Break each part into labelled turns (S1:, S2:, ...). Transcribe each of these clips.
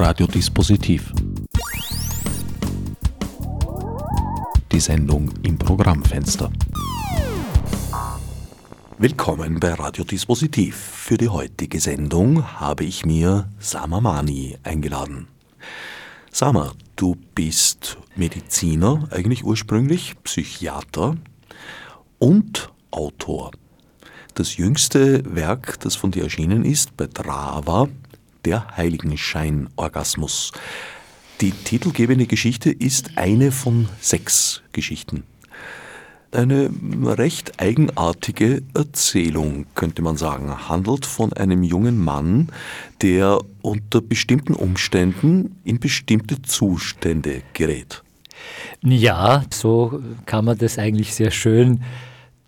S1: Radiodispositiv. Die Sendung im Programmfenster. Willkommen bei Radiodispositiv. Für die heutige Sendung habe ich mir Sama Mani eingeladen. Sama, du bist Mediziner, eigentlich ursprünglich Psychiater und Autor. Das jüngste Werk, das von dir erschienen ist, bei Drava, der Heiligenschein-Orgasmus. Die titelgebende Geschichte ist eine von sechs Geschichten. Eine recht eigenartige Erzählung, könnte man sagen, handelt von einem jungen Mann, der unter bestimmten Umständen in bestimmte Zustände gerät.
S2: Ja, so kann man das eigentlich sehr schön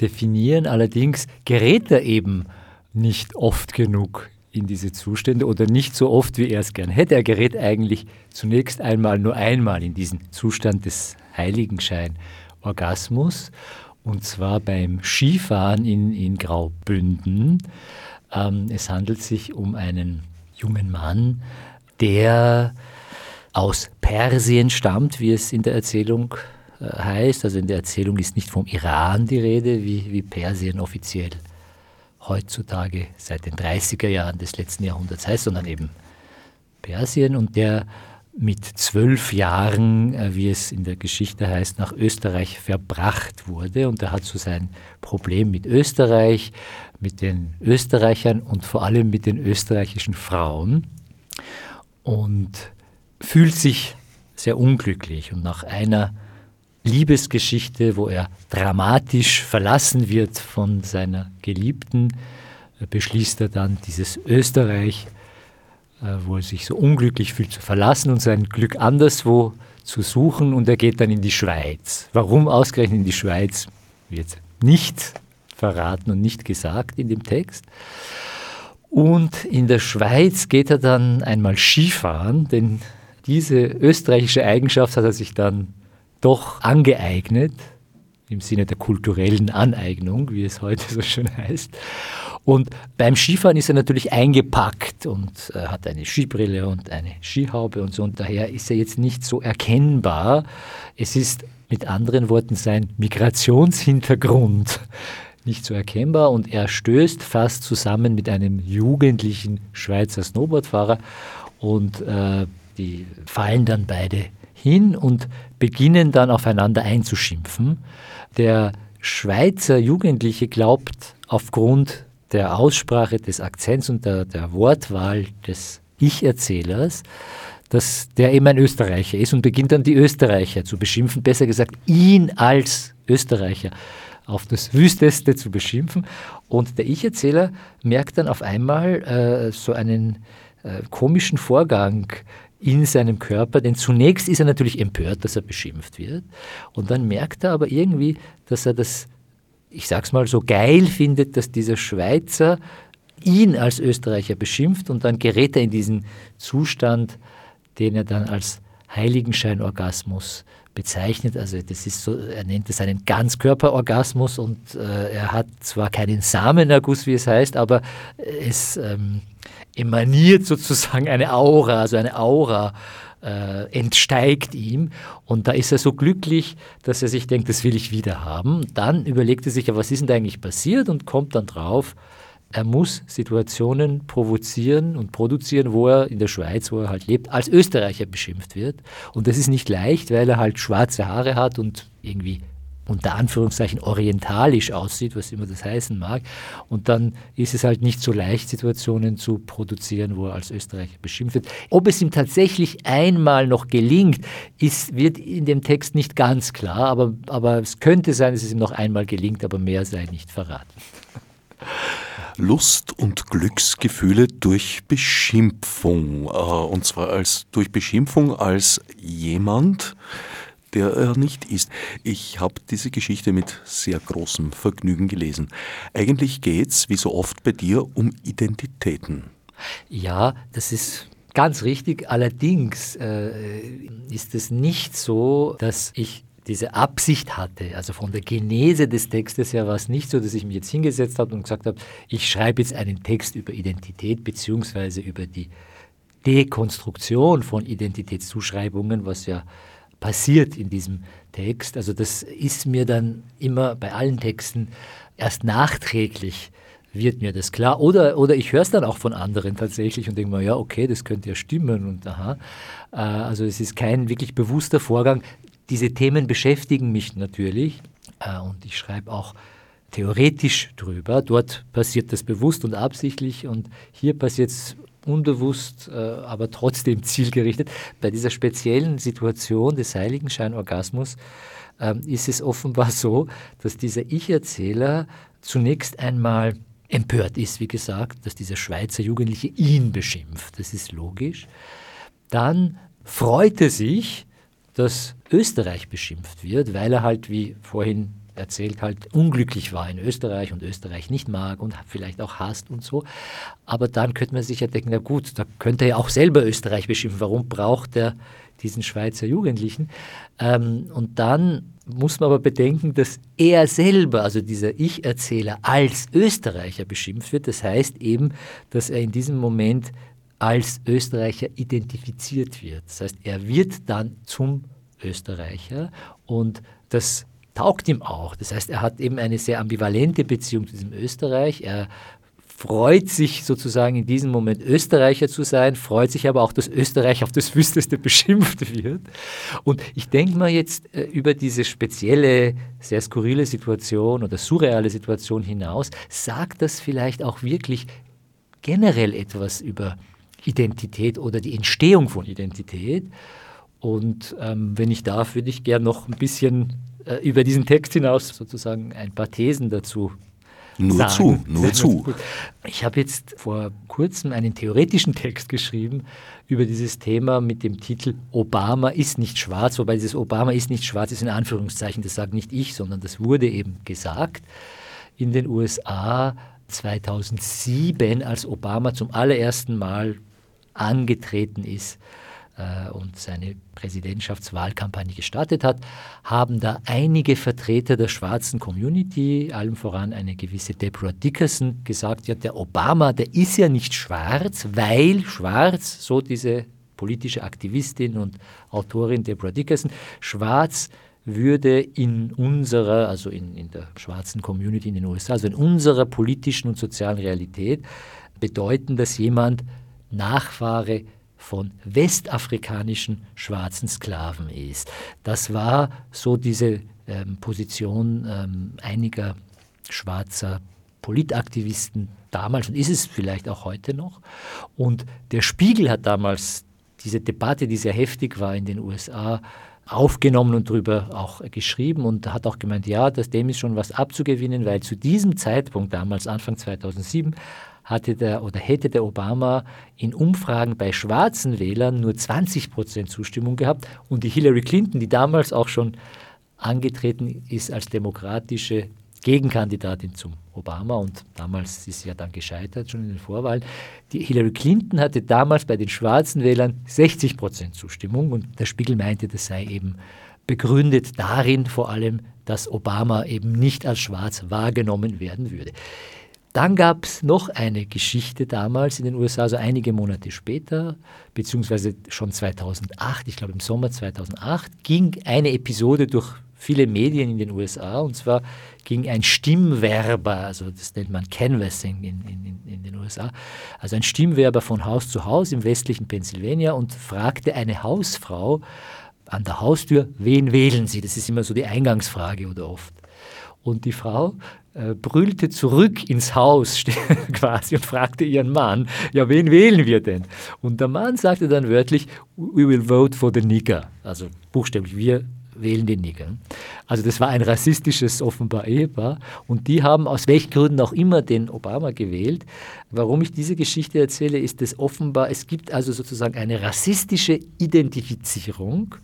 S2: definieren. Allerdings gerät er eben nicht oft genug in diese Zustände oder nicht so oft, wie er es gern hätte. Er gerät eigentlich zunächst einmal nur einmal in diesen Zustand des Heiligenschein-Orgasmus und zwar beim Skifahren in, in Graubünden. Ähm, es handelt sich um einen jungen Mann, der aus Persien stammt, wie es in der Erzählung äh, heißt. Also in der Erzählung ist nicht vom Iran die Rede, wie, wie Persien offiziell heutzutage seit den 30er Jahren des letzten Jahrhunderts heißt, sondern eben Persien und der mit zwölf Jahren, äh, wie es in der Geschichte heißt, nach Österreich verbracht wurde. Und er hat so sein Problem mit Österreich, mit den Österreichern und vor allem mit den österreichischen Frauen. Und fühlt sich sehr unglücklich. Und nach einer Liebesgeschichte, wo er dramatisch verlassen wird von seiner Geliebten, äh, beschließt er dann dieses Österreich, äh, wo er sich so unglücklich fühlt, zu verlassen und sein Glück anderswo zu suchen und er geht dann in die Schweiz. Warum ausgerechnet in die Schweiz, wird nicht verraten und nicht gesagt in dem Text. Und in der Schweiz geht er dann einmal Skifahren, denn diese österreichische Eigenschaft hat er sich dann doch angeeignet, im Sinne der kulturellen Aneignung, wie es heute so schön heißt. Und beim Skifahren ist er natürlich eingepackt und äh, hat eine Skibrille und eine Skihaube und so. Und daher ist er jetzt nicht so erkennbar. Es ist mit anderen Worten sein Migrationshintergrund nicht so erkennbar und er stößt fast zusammen mit einem jugendlichen Schweizer Snowboardfahrer und äh, die fallen dann beide hin und beginnen dann aufeinander einzuschimpfen. Der Schweizer Jugendliche glaubt aufgrund der Aussprache des Akzents und der, der Wortwahl des Ich-Erzählers, dass der eben ein Österreicher ist und beginnt dann die Österreicher zu beschimpfen, besser gesagt ihn als Österreicher auf das Wüsteste zu beschimpfen. Und der Ich-Erzähler merkt dann auf einmal äh, so einen äh, komischen Vorgang in seinem Körper, denn zunächst ist er natürlich empört, dass er beschimpft wird. Und dann merkt er aber irgendwie, dass er das, ich sag's mal so geil findet, dass dieser Schweizer ihn als Österreicher beschimpft. Und dann gerät er in diesen Zustand, den er dann als Heiligenscheinorgasmus bezeichnet. Also das ist so, er nennt es einen Ganzkörperorgasmus und äh, er hat zwar keinen Samenerguss, wie es heißt, aber es ähm, emaniert sozusagen eine Aura, also eine Aura äh, entsteigt ihm und da ist er so glücklich, dass er sich denkt, das will ich wieder haben. Dann überlegt er sich, ja, was ist denn da eigentlich passiert und kommt dann drauf, er muss Situationen provozieren und produzieren, wo er in der Schweiz, wo er halt lebt, als Österreicher beschimpft wird. Und das ist nicht leicht, weil er halt schwarze Haare hat und irgendwie unter Anführungszeichen orientalisch aussieht, was immer das heißen mag. Und dann ist es halt nicht so leicht, Situationen zu produzieren, wo er als Österreicher beschimpft wird. Ob es ihm tatsächlich einmal noch gelingt, ist, wird in dem Text nicht ganz klar, aber, aber es könnte sein, dass es ihm noch einmal gelingt, aber mehr sei nicht verraten.
S1: Lust und Glücksgefühle durch Beschimpfung. Äh, und zwar als durch Beschimpfung als jemand, der er nicht ist. Ich habe diese Geschichte mit sehr großem Vergnügen gelesen. Eigentlich geht es, wie so oft bei dir, um Identitäten.
S2: Ja, das ist ganz richtig. Allerdings äh, ist es nicht so, dass ich diese Absicht hatte, also von der Genese des Textes her war es nicht so, dass ich mich jetzt hingesetzt habe und gesagt habe, ich schreibe jetzt einen Text über Identität beziehungsweise über die Dekonstruktion von Identitätszuschreibungen, was ja passiert in diesem Text. Also das ist mir dann immer bei allen Texten erst nachträglich wird mir das klar. Oder, oder ich höre es dann auch von anderen tatsächlich und denke mir, ja, okay, das könnte ja stimmen und aha. Äh, also es ist kein wirklich bewusster Vorgang. Diese Themen beschäftigen mich natürlich äh, und ich schreibe auch theoretisch drüber. Dort passiert das bewusst und absichtlich und hier passiert es unbewusst, äh, aber trotzdem zielgerichtet. Bei dieser speziellen Situation des Heiligenscheinorgasmus ähm, ist es offenbar so, dass dieser Ich-Erzähler zunächst einmal empört ist, wie gesagt, dass dieser Schweizer Jugendliche ihn beschimpft. Das ist logisch. Dann freut er sich, dass Österreich beschimpft wird, weil er halt, wie vorhin erzählt, halt unglücklich war in Österreich und Österreich nicht mag und vielleicht auch hasst und so. Aber dann könnte man sich ja denken, na gut, da könnte er ja auch selber Österreich beschimpfen. Warum braucht er diesen Schweizer Jugendlichen? Ähm, und dann muss man aber bedenken, dass er selber, also dieser Ich-Erzähler, als Österreicher beschimpft wird. Das heißt eben, dass er in diesem Moment als Österreicher identifiziert wird. Das heißt, er wird dann zum Österreicher und das taugt ihm auch. Das heißt, er hat eben eine sehr ambivalente Beziehung zu diesem Österreich. Er freut sich sozusagen in diesem Moment Österreicher zu sein, freut sich aber auch, dass Österreich auf das Wüsteste beschimpft wird. Und ich denke mal jetzt äh, über diese spezielle, sehr skurrile Situation oder surreale Situation hinaus, sagt das vielleicht auch wirklich generell etwas über Identität oder die Entstehung von Identität. Und ähm, wenn ich darf, würde ich gerne noch ein bisschen äh, über diesen Text hinaus sozusagen ein paar Thesen dazu
S1: nur
S2: sagen.
S1: zu, nur zu.
S2: Ich habe jetzt vor kurzem einen theoretischen Text geschrieben über dieses Thema mit dem Titel Obama ist nicht schwarz, wobei dieses Obama ist nicht schwarz ist in Anführungszeichen, das sagt nicht ich, sondern das wurde eben gesagt in den USA 2007, als Obama zum allerersten Mal angetreten ist äh, und seine Präsidentschaftswahlkampagne gestartet hat, haben da einige Vertreter der schwarzen Community, allem voran eine gewisse Deborah Dickerson, gesagt, ja, der Obama, der ist ja nicht schwarz, weil schwarz, so diese politische Aktivistin und Autorin Deborah Dickerson, schwarz würde in unserer, also in, in der schwarzen Community in den USA, also in unserer politischen und sozialen Realität bedeuten, dass jemand Nachfahre von westafrikanischen schwarzen Sklaven ist. Das war so diese ähm, Position ähm, einiger schwarzer Politaktivisten damals und ist es vielleicht auch heute noch. Und der Spiegel hat damals diese Debatte, die sehr heftig war in den USA, aufgenommen und darüber auch geschrieben und hat auch gemeint, ja, dass dem ist schon was abzugewinnen, weil zu diesem Zeitpunkt, damals Anfang 2007, hatte der oder hätte der Obama in Umfragen bei schwarzen Wählern nur 20 Prozent Zustimmung gehabt und die Hillary Clinton, die damals auch schon angetreten ist als demokratische Gegenkandidatin zum Obama und damals ist sie ja dann gescheitert schon in den Vorwahlen. Die Hillary Clinton hatte damals bei den schwarzen Wählern 60 Prozent Zustimmung und der Spiegel meinte, das sei eben begründet darin vor allem, dass Obama eben nicht als schwarz wahrgenommen werden würde. Dann gab es noch eine Geschichte damals in den USA, also einige Monate später, beziehungsweise schon 2008, ich glaube im Sommer 2008, ging eine Episode durch viele Medien in den USA und zwar ging ein Stimmwerber, also das nennt man Canvassing in, in, in den USA, also ein Stimmwerber von Haus zu Haus im westlichen Pennsylvania und fragte eine Hausfrau an der Haustür, wen wählen Sie? Das ist immer so die Eingangsfrage oder oft. Und die Frau brüllte zurück ins Haus quasi und fragte ihren Mann, ja, wen wählen wir denn? Und der Mann sagte dann wörtlich, we will vote for the nigger. Also buchstäblich, wir wählen den Nigger. Also das war ein rassistisches offenbar Ehepaar und die haben aus welchen Gründen auch immer den Obama gewählt. Warum ich diese Geschichte erzähle, ist dass offenbar, es gibt also sozusagen eine rassistische Identifizierung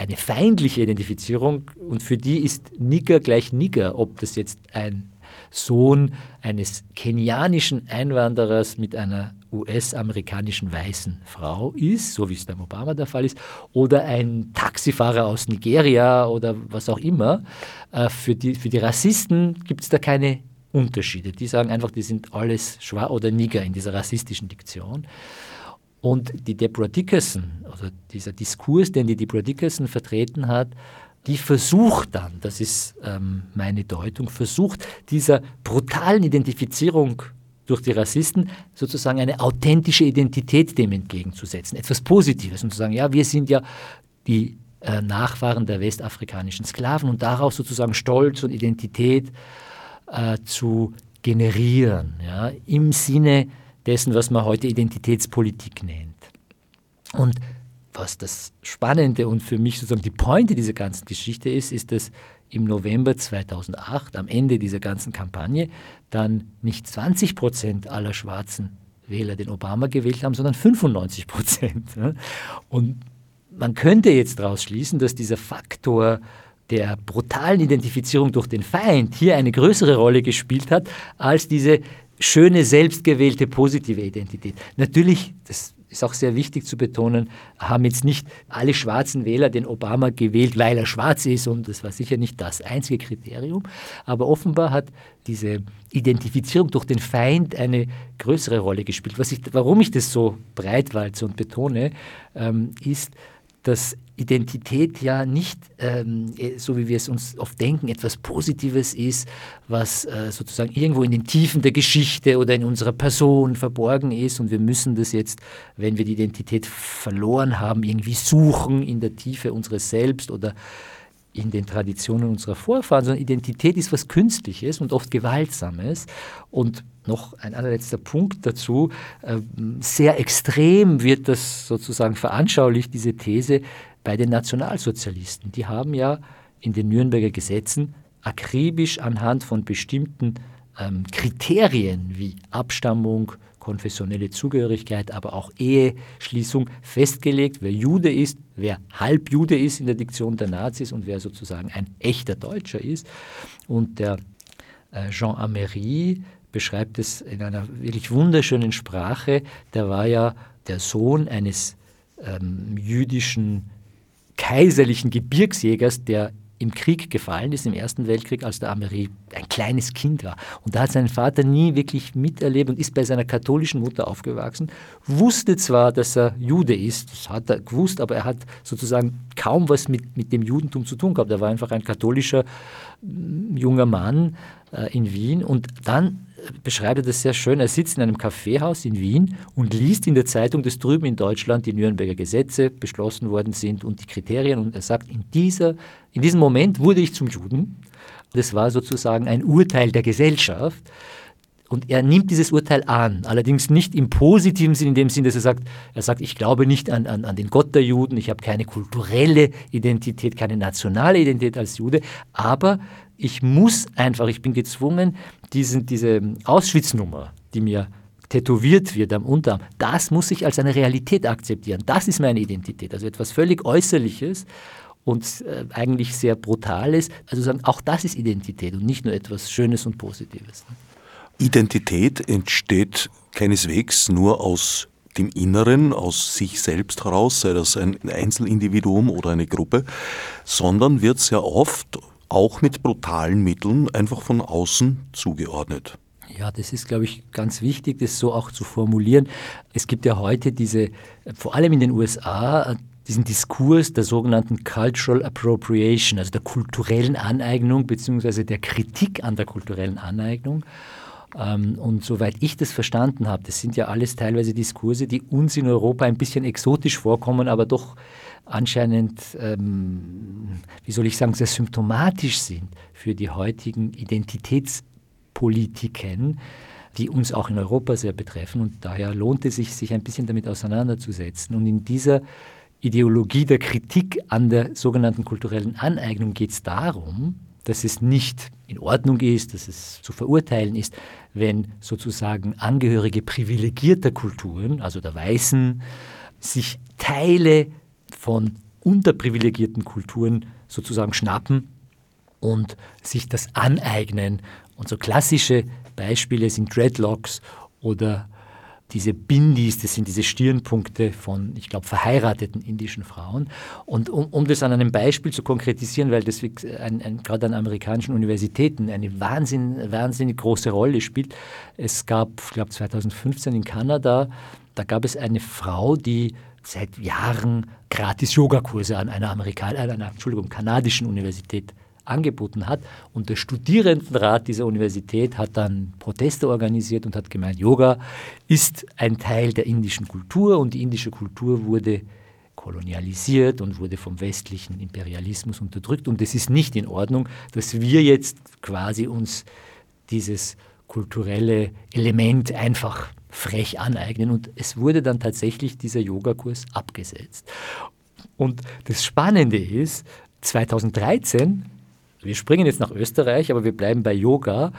S2: eine feindliche Identifizierung und für die ist Nigger gleich Nigger, ob das jetzt ein Sohn eines kenianischen Einwanderers mit einer US-amerikanischen weißen Frau ist, so wie es beim Obama der Fall ist, oder ein Taxifahrer aus Nigeria oder was auch immer. Äh, für die, für die Rassisten gibt es da keine Unterschiede. Die sagen einfach, die sind alles schwarz oder Niger in dieser rassistischen Diktion. Und die Deborah Dickerson, also dieser Diskurs, den die Deborah Dickerson vertreten hat, die versucht dann, das ist ähm, meine Deutung, versucht dieser brutalen Identifizierung durch die Rassisten sozusagen eine authentische Identität dem entgegenzusetzen, etwas Positives und zu sagen, ja, wir sind ja die äh, Nachfahren der westafrikanischen Sklaven und daraus sozusagen Stolz und Identität äh, zu generieren, ja, im Sinne dessen, was man heute Identitätspolitik nennt. Und was das Spannende und für mich sozusagen die Pointe dieser ganzen Geschichte ist, ist, dass im November 2008, am Ende dieser ganzen Kampagne, dann nicht 20 Prozent aller schwarzen Wähler den Obama gewählt haben, sondern 95 Prozent. Und man könnte jetzt daraus schließen, dass dieser Faktor der brutalen Identifizierung durch den Feind hier eine größere Rolle gespielt hat als diese schöne, selbstgewählte, positive Identität. Natürlich, das ist auch sehr wichtig zu betonen, haben jetzt nicht alle schwarzen Wähler den Obama gewählt, weil er schwarz ist und das war sicher nicht das einzige Kriterium. Aber offenbar hat diese Identifizierung durch den Feind eine größere Rolle gespielt. Was ich, warum ich das so breitwalze und betone, ähm, ist, dass Identität ja nicht, ähm, eh, so wie wir es uns oft denken, etwas Positives ist, was äh, sozusagen irgendwo in den Tiefen der Geschichte oder in unserer Person verborgen ist und wir müssen das jetzt, wenn wir die Identität verloren haben, irgendwie suchen in der Tiefe unseres Selbst oder in den Traditionen unserer Vorfahren, sondern Identität ist was Künstliches und oft Gewaltsames. Und noch ein allerletzter Punkt dazu, ähm, sehr extrem wird das sozusagen veranschaulicht, diese These bei den Nationalsozialisten. Die haben ja in den Nürnberger Gesetzen akribisch anhand von bestimmten ähm, Kriterien wie Abstammung, konfessionelle Zugehörigkeit, aber auch Eheschließung festgelegt, wer Jude ist, wer Halbjude ist in der Diktion der Nazis und wer sozusagen ein echter Deutscher ist. Und der äh, Jean Amery beschreibt es in einer wirklich wunderschönen Sprache. Der war ja der Sohn eines ähm, jüdischen kaiserlichen Gebirgsjägers, der im Krieg gefallen ist, im Ersten Weltkrieg, als der Amery ein kleines Kind war. Und da hat sein Vater nie wirklich miterlebt und ist bei seiner katholischen Mutter aufgewachsen, wusste zwar, dass er Jude ist, das hat er gewusst, aber er hat sozusagen kaum was mit, mit dem Judentum zu tun gehabt. Er war einfach ein katholischer junger Mann äh, in Wien und dann beschreibt er das sehr schön. Er sitzt in einem Kaffeehaus in Wien und liest in der Zeitung, dass drüben in Deutschland die Nürnberger Gesetze beschlossen worden sind und die Kriterien. Und er sagt, in, dieser, in diesem Moment wurde ich zum Juden. Das war sozusagen ein Urteil der Gesellschaft. Und er nimmt dieses Urteil an, allerdings nicht im positiven Sinn, in dem Sinn, dass er sagt, er sagt, ich glaube nicht an, an, an den Gott der Juden, ich habe keine kulturelle Identität, keine nationale Identität als Jude, aber ich muss einfach, ich bin gezwungen, diesen, diese Auschwitz-Nummer, die mir tätowiert wird am Unterarm, das muss ich als eine Realität akzeptieren. Das ist meine Identität. Also etwas völlig Äußerliches und äh, eigentlich sehr Brutales. Also sagen, auch das ist Identität und nicht nur etwas Schönes und Positives.
S1: Identität entsteht keineswegs nur aus dem Inneren, aus sich selbst heraus, sei das ein Einzelindividuum oder eine Gruppe, sondern wird sehr oft auch mit brutalen Mitteln einfach von außen zugeordnet.
S2: Ja, das ist, glaube ich, ganz wichtig, das so auch zu formulieren. Es gibt ja heute diese, vor allem in den USA, diesen Diskurs der sogenannten Cultural Appropriation, also der kulturellen Aneignung beziehungsweise der Kritik an der kulturellen Aneignung. Ähm, und soweit ich das verstanden habe, das sind ja alles teilweise Diskurse, die uns in Europa ein bisschen exotisch vorkommen, aber doch anscheinend, ähm, wie soll ich sagen, sehr symptomatisch sind für die heutigen Identitätspolitiken, die uns auch in Europa sehr betreffen. Und daher lohnt es sich, sich ein bisschen damit auseinanderzusetzen. Und in dieser Ideologie der Kritik an der sogenannten kulturellen Aneignung geht es darum, dass es nicht in Ordnung ist, dass es zu verurteilen ist, wenn sozusagen Angehörige privilegierter Kulturen, also der Weißen, sich Teile von unterprivilegierten Kulturen sozusagen schnappen und sich das aneignen. Und so klassische Beispiele sind Dreadlocks oder diese Bindis, das sind diese Stirnpunkte von, ich glaube, verheirateten indischen Frauen. Und um, um, das an einem Beispiel zu konkretisieren, weil das ein, ein, gerade an amerikanischen Universitäten eine wahnsinn, wahnsinnig große Rolle spielt. Es gab, ich glaube, 2015 in Kanada da gab es eine Frau, die seit Jahren gratis Yogakurse an einer, Amerikan an einer Entschuldigung, kanadischen Universität angeboten hat. Und der Studierendenrat dieser Universität hat dann Proteste organisiert und hat gemeint, Yoga ist ein Teil der indischen Kultur und die indische Kultur wurde kolonialisiert und wurde vom westlichen Imperialismus unterdrückt. Und es ist nicht in Ordnung, dass wir jetzt quasi uns dieses kulturelle Element einfach frech aneignen. Und es wurde dann tatsächlich dieser Yogakurs abgesetzt. Und das Spannende ist, 2013 wir springen jetzt nach Österreich, aber wir bleiben bei Yoga.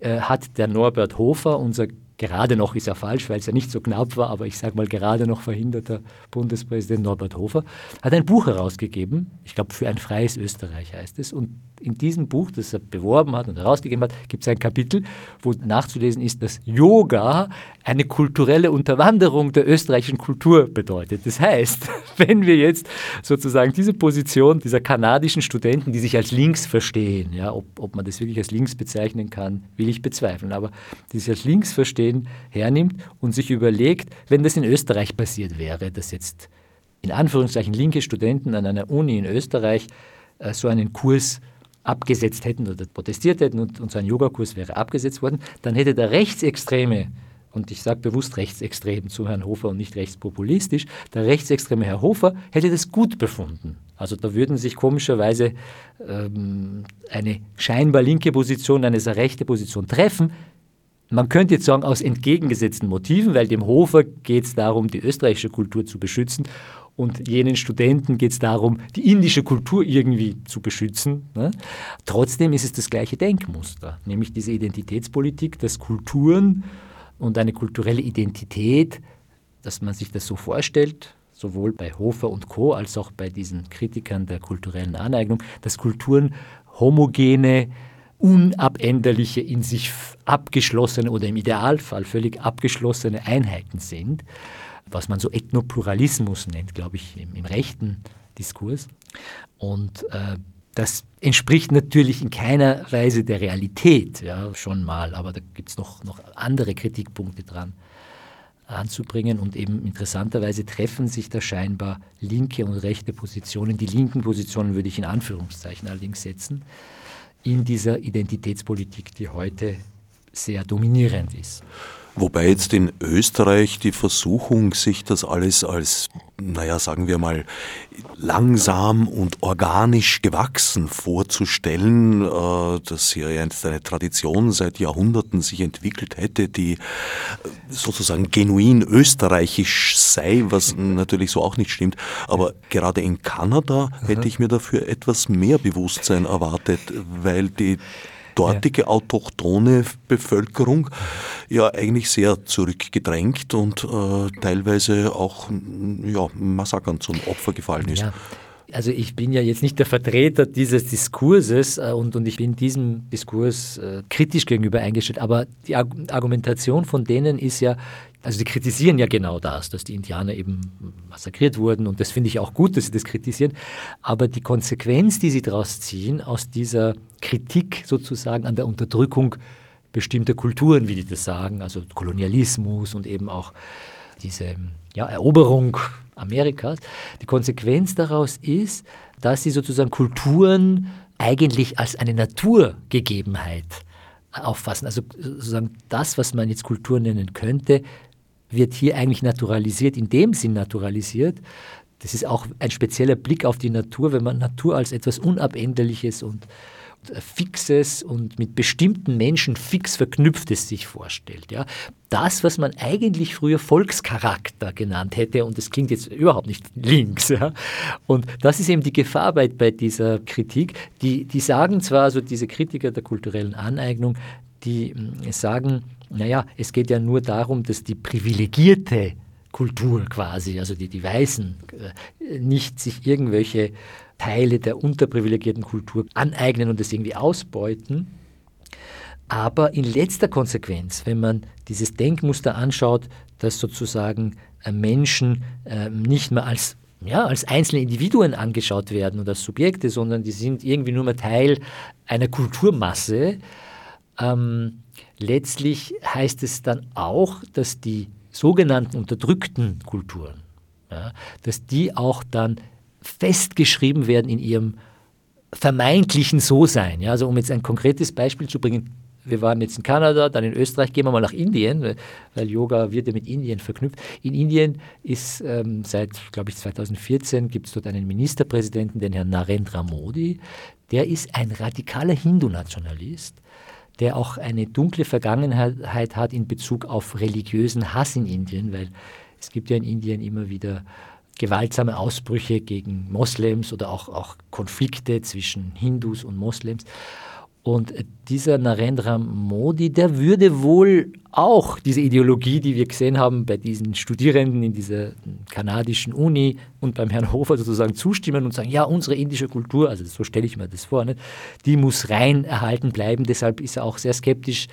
S2: Äh, hat der Norbert Hofer, unser gerade noch ist er falsch, weil es ja nicht so knapp war, aber ich sage mal gerade noch verhinderter Bundespräsident Norbert Hofer, hat ein Buch herausgegeben, ich glaube für ein freies Österreich heißt es, und in diesem Buch, das er beworben hat und herausgegeben hat, gibt es ein Kapitel, wo nachzulesen ist, dass Yoga eine kulturelle Unterwanderung der österreichischen Kultur bedeutet. Das heißt, wenn wir jetzt sozusagen diese Position dieser kanadischen Studenten, die sich als links verstehen, ja, ob, ob man das wirklich als links bezeichnen kann, will ich bezweifeln, aber die sich als links verstehen, hernimmt und sich überlegt, wenn das in Österreich passiert wäre, dass jetzt in Anführungszeichen linke Studenten an einer Uni in Österreich äh, so einen Kurs abgesetzt hätten oder protestiert hätten und, und so ein Yogakurs wäre abgesetzt worden, dann hätte der Rechtsextreme, und ich sage bewusst rechtsextrem zu Herrn Hofer und nicht rechtspopulistisch, der rechtsextreme Herr Hofer hätte das gut befunden. Also da würden sich komischerweise ähm, eine scheinbar linke Position, eine sehr rechte Position treffen. Man könnte jetzt sagen, aus entgegengesetzten Motiven, weil dem Hofer geht es darum, die österreichische Kultur zu beschützen und jenen Studenten geht es darum, die indische Kultur irgendwie zu beschützen. Ne? Trotzdem ist es das gleiche Denkmuster, nämlich diese Identitätspolitik, dass Kulturen und eine kulturelle Identität, dass man sich das so vorstellt, sowohl bei Hofer und Co. als auch bei diesen Kritikern der kulturellen Aneignung, dass Kulturen homogene, unabänderliche, in sich abgeschlossene oder im Idealfall völlig abgeschlossene Einheiten sind was man so Ethnopluralismus nennt, glaube ich, im, im, rechten Diskurs. Und äh, das entspricht natürlich in keiner Weise der Realität, ja, schon mal, aber da gibt es noch, noch andere Kritikpunkte dran anzubringen und eben interessanterweise treffen sich da scheinbar linke und rechte Positionen. Die linken Positionen würde ich in Anführungszeichen allerdings setzen, in dieser Identitätspolitik, die heute sehr dominierend ist.
S1: Wobei jetzt in Österreich die Versuchung, sich das alles als, naja, sagen wir mal, langsam und organisch gewachsen vorzustellen, äh, dass hier jetzt eine Tradition seit Jahrhunderten sich entwickelt hätte, die sozusagen genuin österreichisch sei, was natürlich so auch nicht stimmt. Aber gerade in Kanada hätte ich mir dafür etwas mehr Bewusstsein erwartet, weil die dortige ja. autochtone Bevölkerung ja eigentlich sehr zurückgedrängt und äh, teilweise auch ja, Massakern zum Opfer gefallen ist. Ja.
S2: Also ich bin ja jetzt nicht der Vertreter dieses Diskurses äh, und, und ich bin diesem Diskurs äh, kritisch gegenüber eingestellt, aber die Argumentation von denen ist ja, also die kritisieren ja genau das, dass die Indianer eben massakriert wurden und das finde ich auch gut, dass sie das kritisieren. Aber die Konsequenz, die sie daraus ziehen, aus dieser Kritik sozusagen an der Unterdrückung bestimmter Kulturen, wie die das sagen, also Kolonialismus und eben auch diese ja, Eroberung Amerikas, die Konsequenz daraus ist, dass sie sozusagen Kulturen eigentlich als eine Naturgegebenheit auffassen. Also sozusagen das, was man jetzt Kultur nennen könnte, wird hier eigentlich naturalisiert, in dem Sinn naturalisiert. Das ist auch ein spezieller Blick auf die Natur, wenn man Natur als etwas Unabänderliches und Fixes und mit bestimmten Menschen fix Verknüpftes sich vorstellt. Ja. Das, was man eigentlich früher Volkscharakter genannt hätte, und das klingt jetzt überhaupt nicht links. Ja. Und das ist eben die Gefahr bei, bei dieser Kritik. Die, die sagen zwar, also diese Kritiker der kulturellen Aneignung, die mm, sagen, naja, es geht ja nur darum, dass die privilegierte Kultur quasi, also die, die Weißen, äh, nicht sich irgendwelche Teile der unterprivilegierten Kultur aneignen und das irgendwie ausbeuten. Aber in letzter Konsequenz, wenn man dieses Denkmuster anschaut, dass sozusagen äh, Menschen äh, nicht mehr als ja, als einzelne Individuen angeschaut werden oder als Subjekte, sondern die sind irgendwie nur mehr Teil einer Kulturmasse, ähm, letztlich heißt es dann auch, dass die sogenannten unterdrückten Kulturen, ja, dass die auch dann festgeschrieben werden in ihrem vermeintlichen So-Sein. Ja, also um jetzt ein konkretes Beispiel zu bringen, wir waren jetzt in Kanada, dann in Österreich, gehen wir mal nach Indien, weil Yoga wird ja mit Indien verknüpft. In Indien ist ähm, seit, glaube ich, 2014 gibt es dort einen Ministerpräsidenten, den Herrn Narendra Modi. Der ist ein radikaler Hindu-Nationalist, der auch eine dunkle Vergangenheit hat in Bezug auf religiösen Hass in Indien, weil es gibt ja in Indien immer wieder gewaltsame Ausbrüche gegen Moslems oder auch, auch Konflikte zwischen Hindus und Moslems. Und dieser Narendra Modi, der würde wohl auch diese Ideologie, die wir gesehen haben bei diesen Studierenden in dieser kanadischen Uni und beim Herrn Hofer sozusagen zustimmen und sagen, ja, unsere indische Kultur, also so stelle ich mir das vor, nicht, die muss rein erhalten bleiben. Deshalb ist er auch sehr skeptisch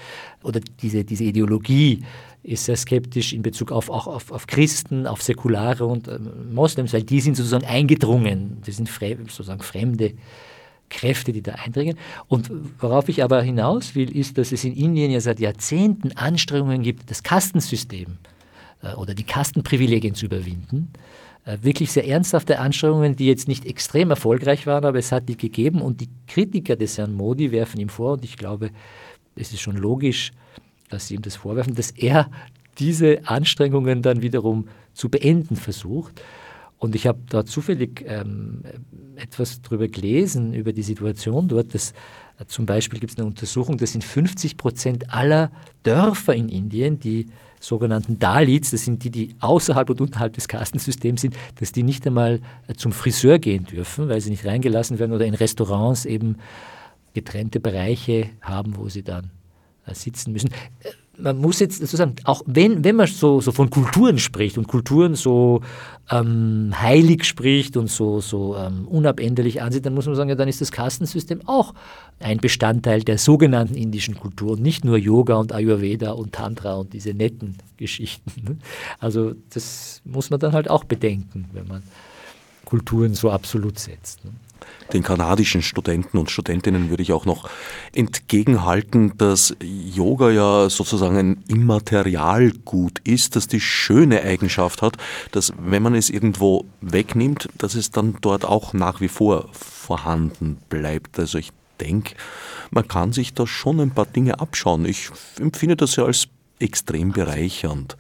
S2: oder diese, diese Ideologie ist sehr skeptisch in Bezug auf, auch auf, auf Christen, auf Säkulare und äh, Moslems, weil die sind sozusagen eingedrungen, die sind sozusagen fremde Kräfte, die da eindringen. Und worauf ich aber hinaus will, ist, dass es in Indien ja seit Jahrzehnten Anstrengungen gibt, das Kastensystem äh, oder die Kastenprivilegien zu überwinden. Äh, wirklich sehr ernsthafte Anstrengungen, die jetzt nicht extrem erfolgreich waren, aber es hat die gegeben. Und die Kritiker des Herrn Modi werfen ihm vor, und ich glaube, es ist schon logisch, dass sie ihm das vorwerfen, dass er diese Anstrengungen dann wiederum zu beenden versucht. Und ich habe da zufällig ähm, etwas darüber gelesen, über die Situation dort. Dass, äh, zum Beispiel gibt es eine Untersuchung, dass in 50 Prozent aller Dörfer in Indien, die sogenannten Dalits, das sind die, die außerhalb und unterhalb des Kastensystems sind, dass die nicht einmal äh, zum Friseur gehen dürfen, weil sie nicht reingelassen werden oder in Restaurants eben getrennte Bereiche haben, wo sie dann äh, sitzen müssen. Man muss jetzt sozusagen, auch wenn, wenn man so, so von Kulturen spricht und Kulturen so ähm, heilig spricht und so, so ähm, unabänderlich ansieht, dann muss man sagen, ja, dann ist das Kastensystem auch ein Bestandteil der sogenannten indischen Kultur und nicht nur Yoga und Ayurveda und Tantra und diese netten Geschichten. Ne? Also das muss man dann halt auch bedenken, wenn man Kulturen so absolut setzt.
S1: Den kanadischen Studenten und Studentinnen würde ich auch noch entgegenhalten, dass Yoga ja sozusagen ein Immaterialgut ist, das die schöne Eigenschaft hat, dass wenn man es irgendwo wegnimmt, dass es dann dort auch nach wie vor vorhanden bleibt. Also ich denke, man kann sich da schon ein paar Dinge abschauen. Ich empfinde das ja als extrem bereichernd.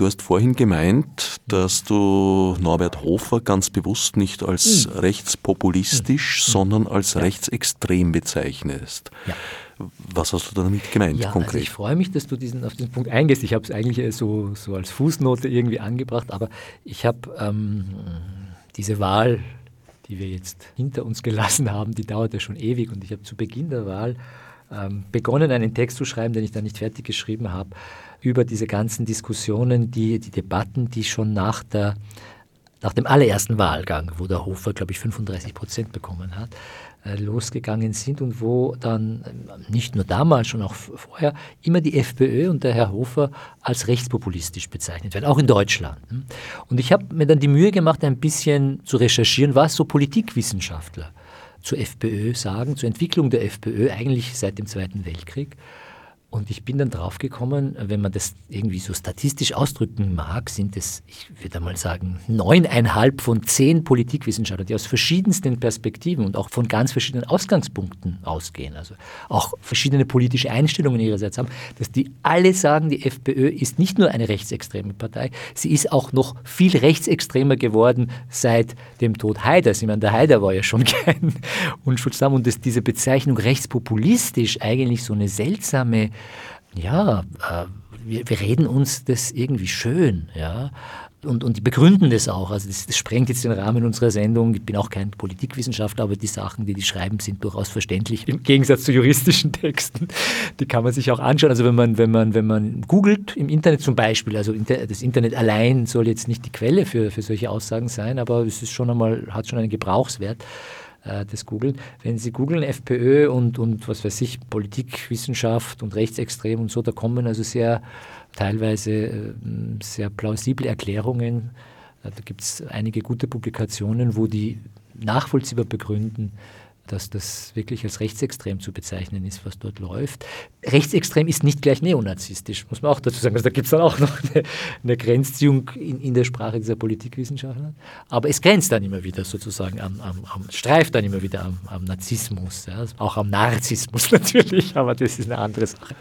S1: Du hast vorhin gemeint, dass du Norbert Hofer ganz bewusst nicht als mhm. rechtspopulistisch, mhm. sondern als ja. rechtsextrem bezeichnest. Ja. Was hast du damit gemeint
S2: ja,
S1: konkret?
S2: Also ich freue mich, dass du diesen, auf diesen Punkt eingehst. Ich habe es eigentlich so, so als Fußnote irgendwie angebracht, aber ich habe ähm, diese Wahl, die wir jetzt hinter uns gelassen haben, die dauerte schon ewig und ich habe zu Beginn der Wahl ähm, begonnen, einen Text zu schreiben, den ich dann nicht fertig geschrieben habe über diese ganzen Diskussionen, die, die Debatten, die schon nach, der, nach dem allerersten Wahlgang, wo der Hofer, glaube ich, 35 Prozent bekommen hat, äh, losgegangen sind und wo dann äh, nicht nur damals, schon auch vorher immer die FPÖ und der Herr Hofer als rechtspopulistisch bezeichnet werden, auch in Deutschland. Und ich habe mir dann die Mühe gemacht, ein bisschen zu recherchieren, was so Politikwissenschaftler zur FPÖ sagen, zur Entwicklung der FPÖ eigentlich seit dem Zweiten Weltkrieg. Und ich bin dann draufgekommen, wenn man das irgendwie so statistisch ausdrücken mag, sind es, ich würde mal sagen, neuneinhalb von zehn Politikwissenschaftlern, die aus verschiedensten Perspektiven und auch von ganz verschiedenen Ausgangspunkten ausgehen, also auch verschiedene politische Einstellungen ihrerseits haben, dass die alle sagen, die FPÖ ist nicht nur eine rechtsextreme Partei, sie ist auch noch viel rechtsextremer geworden seit dem Tod Haiders. Ich meine, der Haider war ja schon kein Unschuldsam und dass diese Bezeichnung rechtspopulistisch eigentlich so eine seltsame ja, äh, wir, wir, reden uns das irgendwie schön, ja. Und, und die begründen das auch. Also das, das, sprengt jetzt den Rahmen unserer Sendung. Ich bin auch kein Politikwissenschaftler, aber die Sachen, die die schreiben, sind durchaus verständlich. Im Gegensatz zu juristischen Texten. Die kann man sich auch anschauen. Also wenn man, wenn man, wenn man googelt im Internet zum Beispiel, also das Internet allein soll jetzt nicht die Quelle für, für solche Aussagen sein, aber es ist schon einmal, hat schon einen Gebrauchswert äh, das googeln. Wenn Sie googeln FPÖ und, und was weiß ich, Politikwissenschaft und Rechtsextrem und so, da kommen also sehr teilweise äh, sehr plausible Erklärungen. Äh, da gibt es einige gute Publikationen, wo die nachvollziehbar begründen, dass das wirklich als rechtsextrem zu bezeichnen ist, was dort läuft. Rechtsextrem ist nicht gleich neonazistisch, muss man auch dazu sagen. Also da gibt es dann auch noch eine, eine Grenzziehung in, in, der Sprache dieser Politikwissenschaftler. Aber es grenzt dann immer wieder sozusagen am, am, am streift dann immer wieder am, am Narzissmus, ja? auch am Narzissmus natürlich, aber das ist eine andere Sache.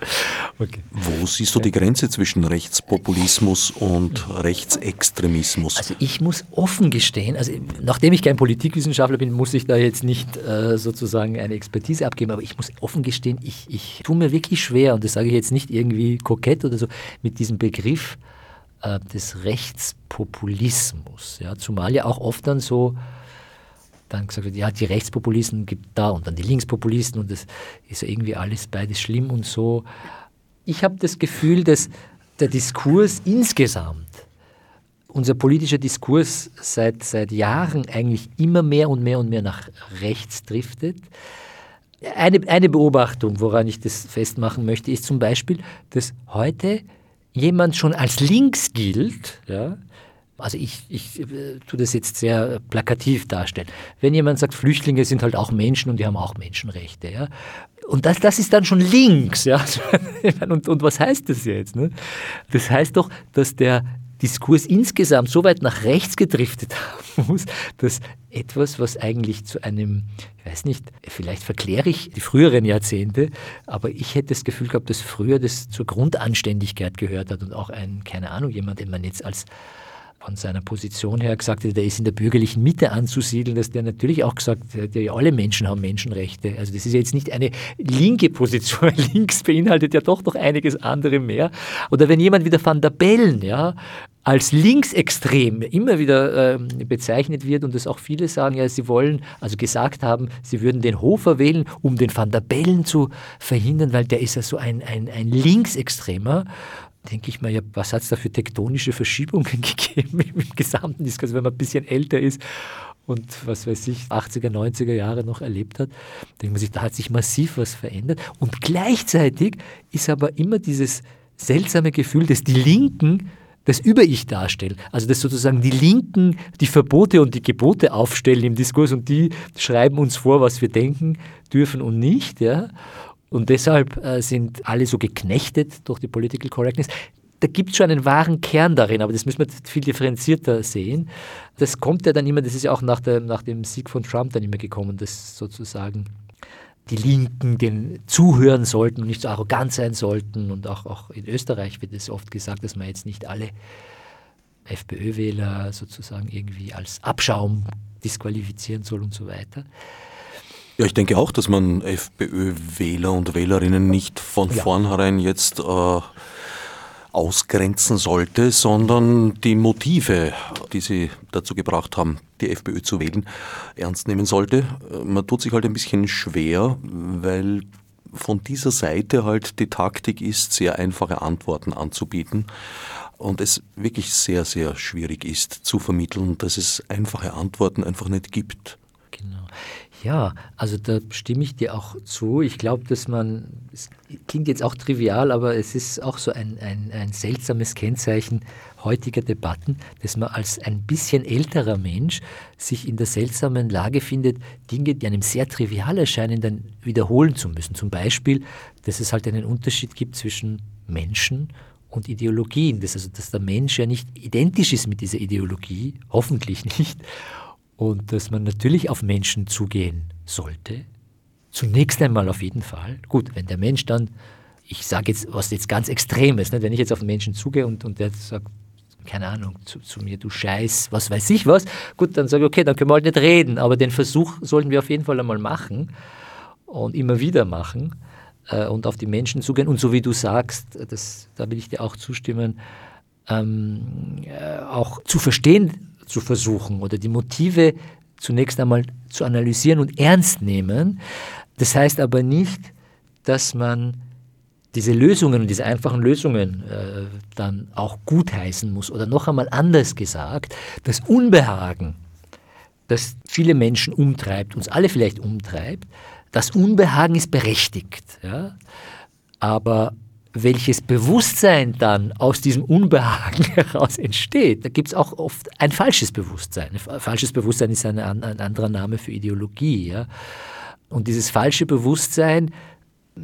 S1: Okay. Wo siehst du die Grenze zwischen Rechtspopulismus und Rechtsextremismus?
S2: Also ich muss offen gestehen, also nachdem ich kein Politikwissenschaftler bin, muss ich da jetzt nicht äh, sozusagen eine Expertise abgeben, aber ich muss offen gestehen, ich, ich tue mir wirklich schwer, und das sage ich jetzt nicht irgendwie kokett oder so, mit diesem Begriff äh, des Rechtspopulismus. Ja, zumal ja auch oft dann so dann gesagt wird, ja, die Rechtspopulisten gibt da und dann die Linkspopulisten und das ist ja irgendwie alles beides schlimm und so. Ich habe das Gefühl, dass der Diskurs insgesamt, unser politischer Diskurs seit, seit Jahren eigentlich immer mehr und mehr und mehr nach rechts driftet. Eine, eine Beobachtung, woran ich das festmachen möchte, ist zum Beispiel, dass heute jemand schon als links gilt, ja, also ich, ich äh, tue das jetzt sehr plakativ darstellen. Wenn jemand sagt, Flüchtlinge sind halt auch Menschen und die haben auch Menschenrechte, ja. Und das, das ist dann schon links, ja. Und, und was heißt das jetzt? Ne? Das heißt doch, dass der Diskurs insgesamt so weit nach rechts gedriftet haben muss, dass etwas, was eigentlich zu einem, ich weiß nicht, vielleicht verkläre ich die früheren Jahrzehnte, aber ich hätte das Gefühl gehabt, dass früher das zur Grundanständigkeit gehört hat und auch ein, keine Ahnung, jemand, den man jetzt als von seiner Position her gesagt hat, der ist in der bürgerlichen Mitte anzusiedeln, dass der natürlich auch gesagt hat, ja, alle Menschen haben Menschenrechte. Also das ist jetzt nicht eine linke Position. Links beinhaltet ja doch noch einiges andere mehr. Oder wenn jemand wie der Van der Bellen, ja, als linksextrem immer wieder äh, bezeichnet wird und es auch viele sagen, ja, sie wollen, also gesagt haben, sie würden den Hofer wählen, um den Van der Bellen zu verhindern, weil der ist ja so ein, ein, ein Linksextremer denke ich mal, ja, was hat es da für tektonische Verschiebungen gegeben im gesamten Diskurs, wenn man ein bisschen älter ist und was weiß ich, 80er, 90er Jahre noch erlebt hat, denkt man sich, da hat sich massiv was verändert. Und gleichzeitig ist aber immer dieses seltsame Gefühl, dass die Linken das Über-Ich darstellen. Also dass sozusagen die Linken die Verbote und die Gebote aufstellen im Diskurs und die schreiben uns vor, was wir denken dürfen und nicht. Ja? Und deshalb äh, sind alle so geknechtet durch die Political Correctness. Da gibt es schon einen wahren Kern darin, aber das müssen wir viel differenzierter sehen. Das kommt ja dann immer, das ist ja auch nach, der, nach dem Sieg von Trump dann immer gekommen, dass sozusagen die Linken den zuhören sollten und nicht so arrogant sein sollten. Und auch, auch in Österreich wird es oft gesagt, dass man jetzt nicht alle FPÖ-Wähler sozusagen irgendwie als Abschaum disqualifizieren soll und so weiter.
S1: Ja, ich denke auch, dass man FPÖ-Wähler und Wählerinnen nicht von ja. vornherein jetzt äh, ausgrenzen sollte, sondern die Motive, die sie dazu gebracht haben, die FPÖ zu wählen, ernst nehmen sollte. Man tut sich halt ein bisschen schwer, weil von dieser Seite halt die Taktik ist, sehr einfache Antworten anzubieten und es wirklich sehr, sehr schwierig ist zu vermitteln, dass es einfache Antworten einfach nicht gibt.
S2: Genau. Ja, also da stimme ich dir auch zu. Ich glaube, dass man, es klingt jetzt auch trivial, aber es ist auch so ein, ein, ein seltsames Kennzeichen heutiger Debatten, dass man als ein bisschen älterer Mensch sich in der seltsamen Lage findet, Dinge, die einem sehr trivial erscheinen, dann wiederholen zu müssen. Zum Beispiel, dass es halt einen Unterschied gibt zwischen Menschen und Ideologien. Dass also, dass der Mensch ja nicht identisch ist mit dieser Ideologie, hoffentlich nicht und dass man natürlich auf Menschen zugehen sollte. Zunächst einmal auf jeden Fall. Gut, wenn der Mensch dann, ich sage jetzt was jetzt ganz Extremes, ne, wenn ich jetzt auf einen Menschen zugehe und, und der sagt, keine Ahnung, zu, zu, mir, du Scheiß, was weiß ich was, gut, dann sage ich, okay, dann können wir halt nicht reden, aber den Versuch sollten wir auf jeden Fall einmal machen und immer wieder machen äh, und auf die Menschen zugehen. Und so wie du sagst, das, da will ich dir auch zustimmen, ähm, äh, auch zu verstehen, zu versuchen oder die Motive zunächst einmal zu analysieren und ernst nehmen. Das heißt aber nicht, dass man diese Lösungen diese einfachen Lösungen äh, dann auch gutheißen muss. Oder noch einmal anders gesagt, das Unbehagen, das viele Menschen umtreibt, uns alle vielleicht umtreibt, das Unbehagen ist berechtigt. Ja? Aber welches Bewusstsein dann aus diesem Unbehagen heraus entsteht, da gibt es auch oft ein falsches Bewusstsein. Ein falsches Bewusstsein ist ein, ein anderer Name für Ideologie. Ja? Und dieses falsche Bewusstsein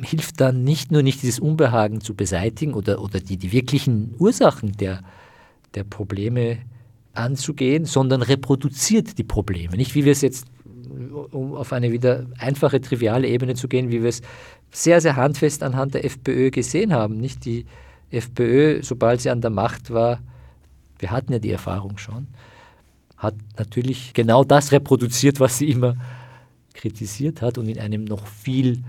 S2: hilft dann nicht nur nicht dieses Unbehagen zu beseitigen oder, oder die, die wirklichen Ursachen der, der Probleme anzugehen, sondern reproduziert die Probleme. Nicht wie wir es jetzt, um auf eine wieder einfache, triviale Ebene zu gehen, wie wir es sehr, sehr handfest anhand der FPÖ gesehen haben. Nicht die FPÖ, sobald sie an der Macht war, wir hatten ja die Erfahrung schon, hat natürlich genau das reproduziert, was sie immer kritisiert hat und in einem noch viel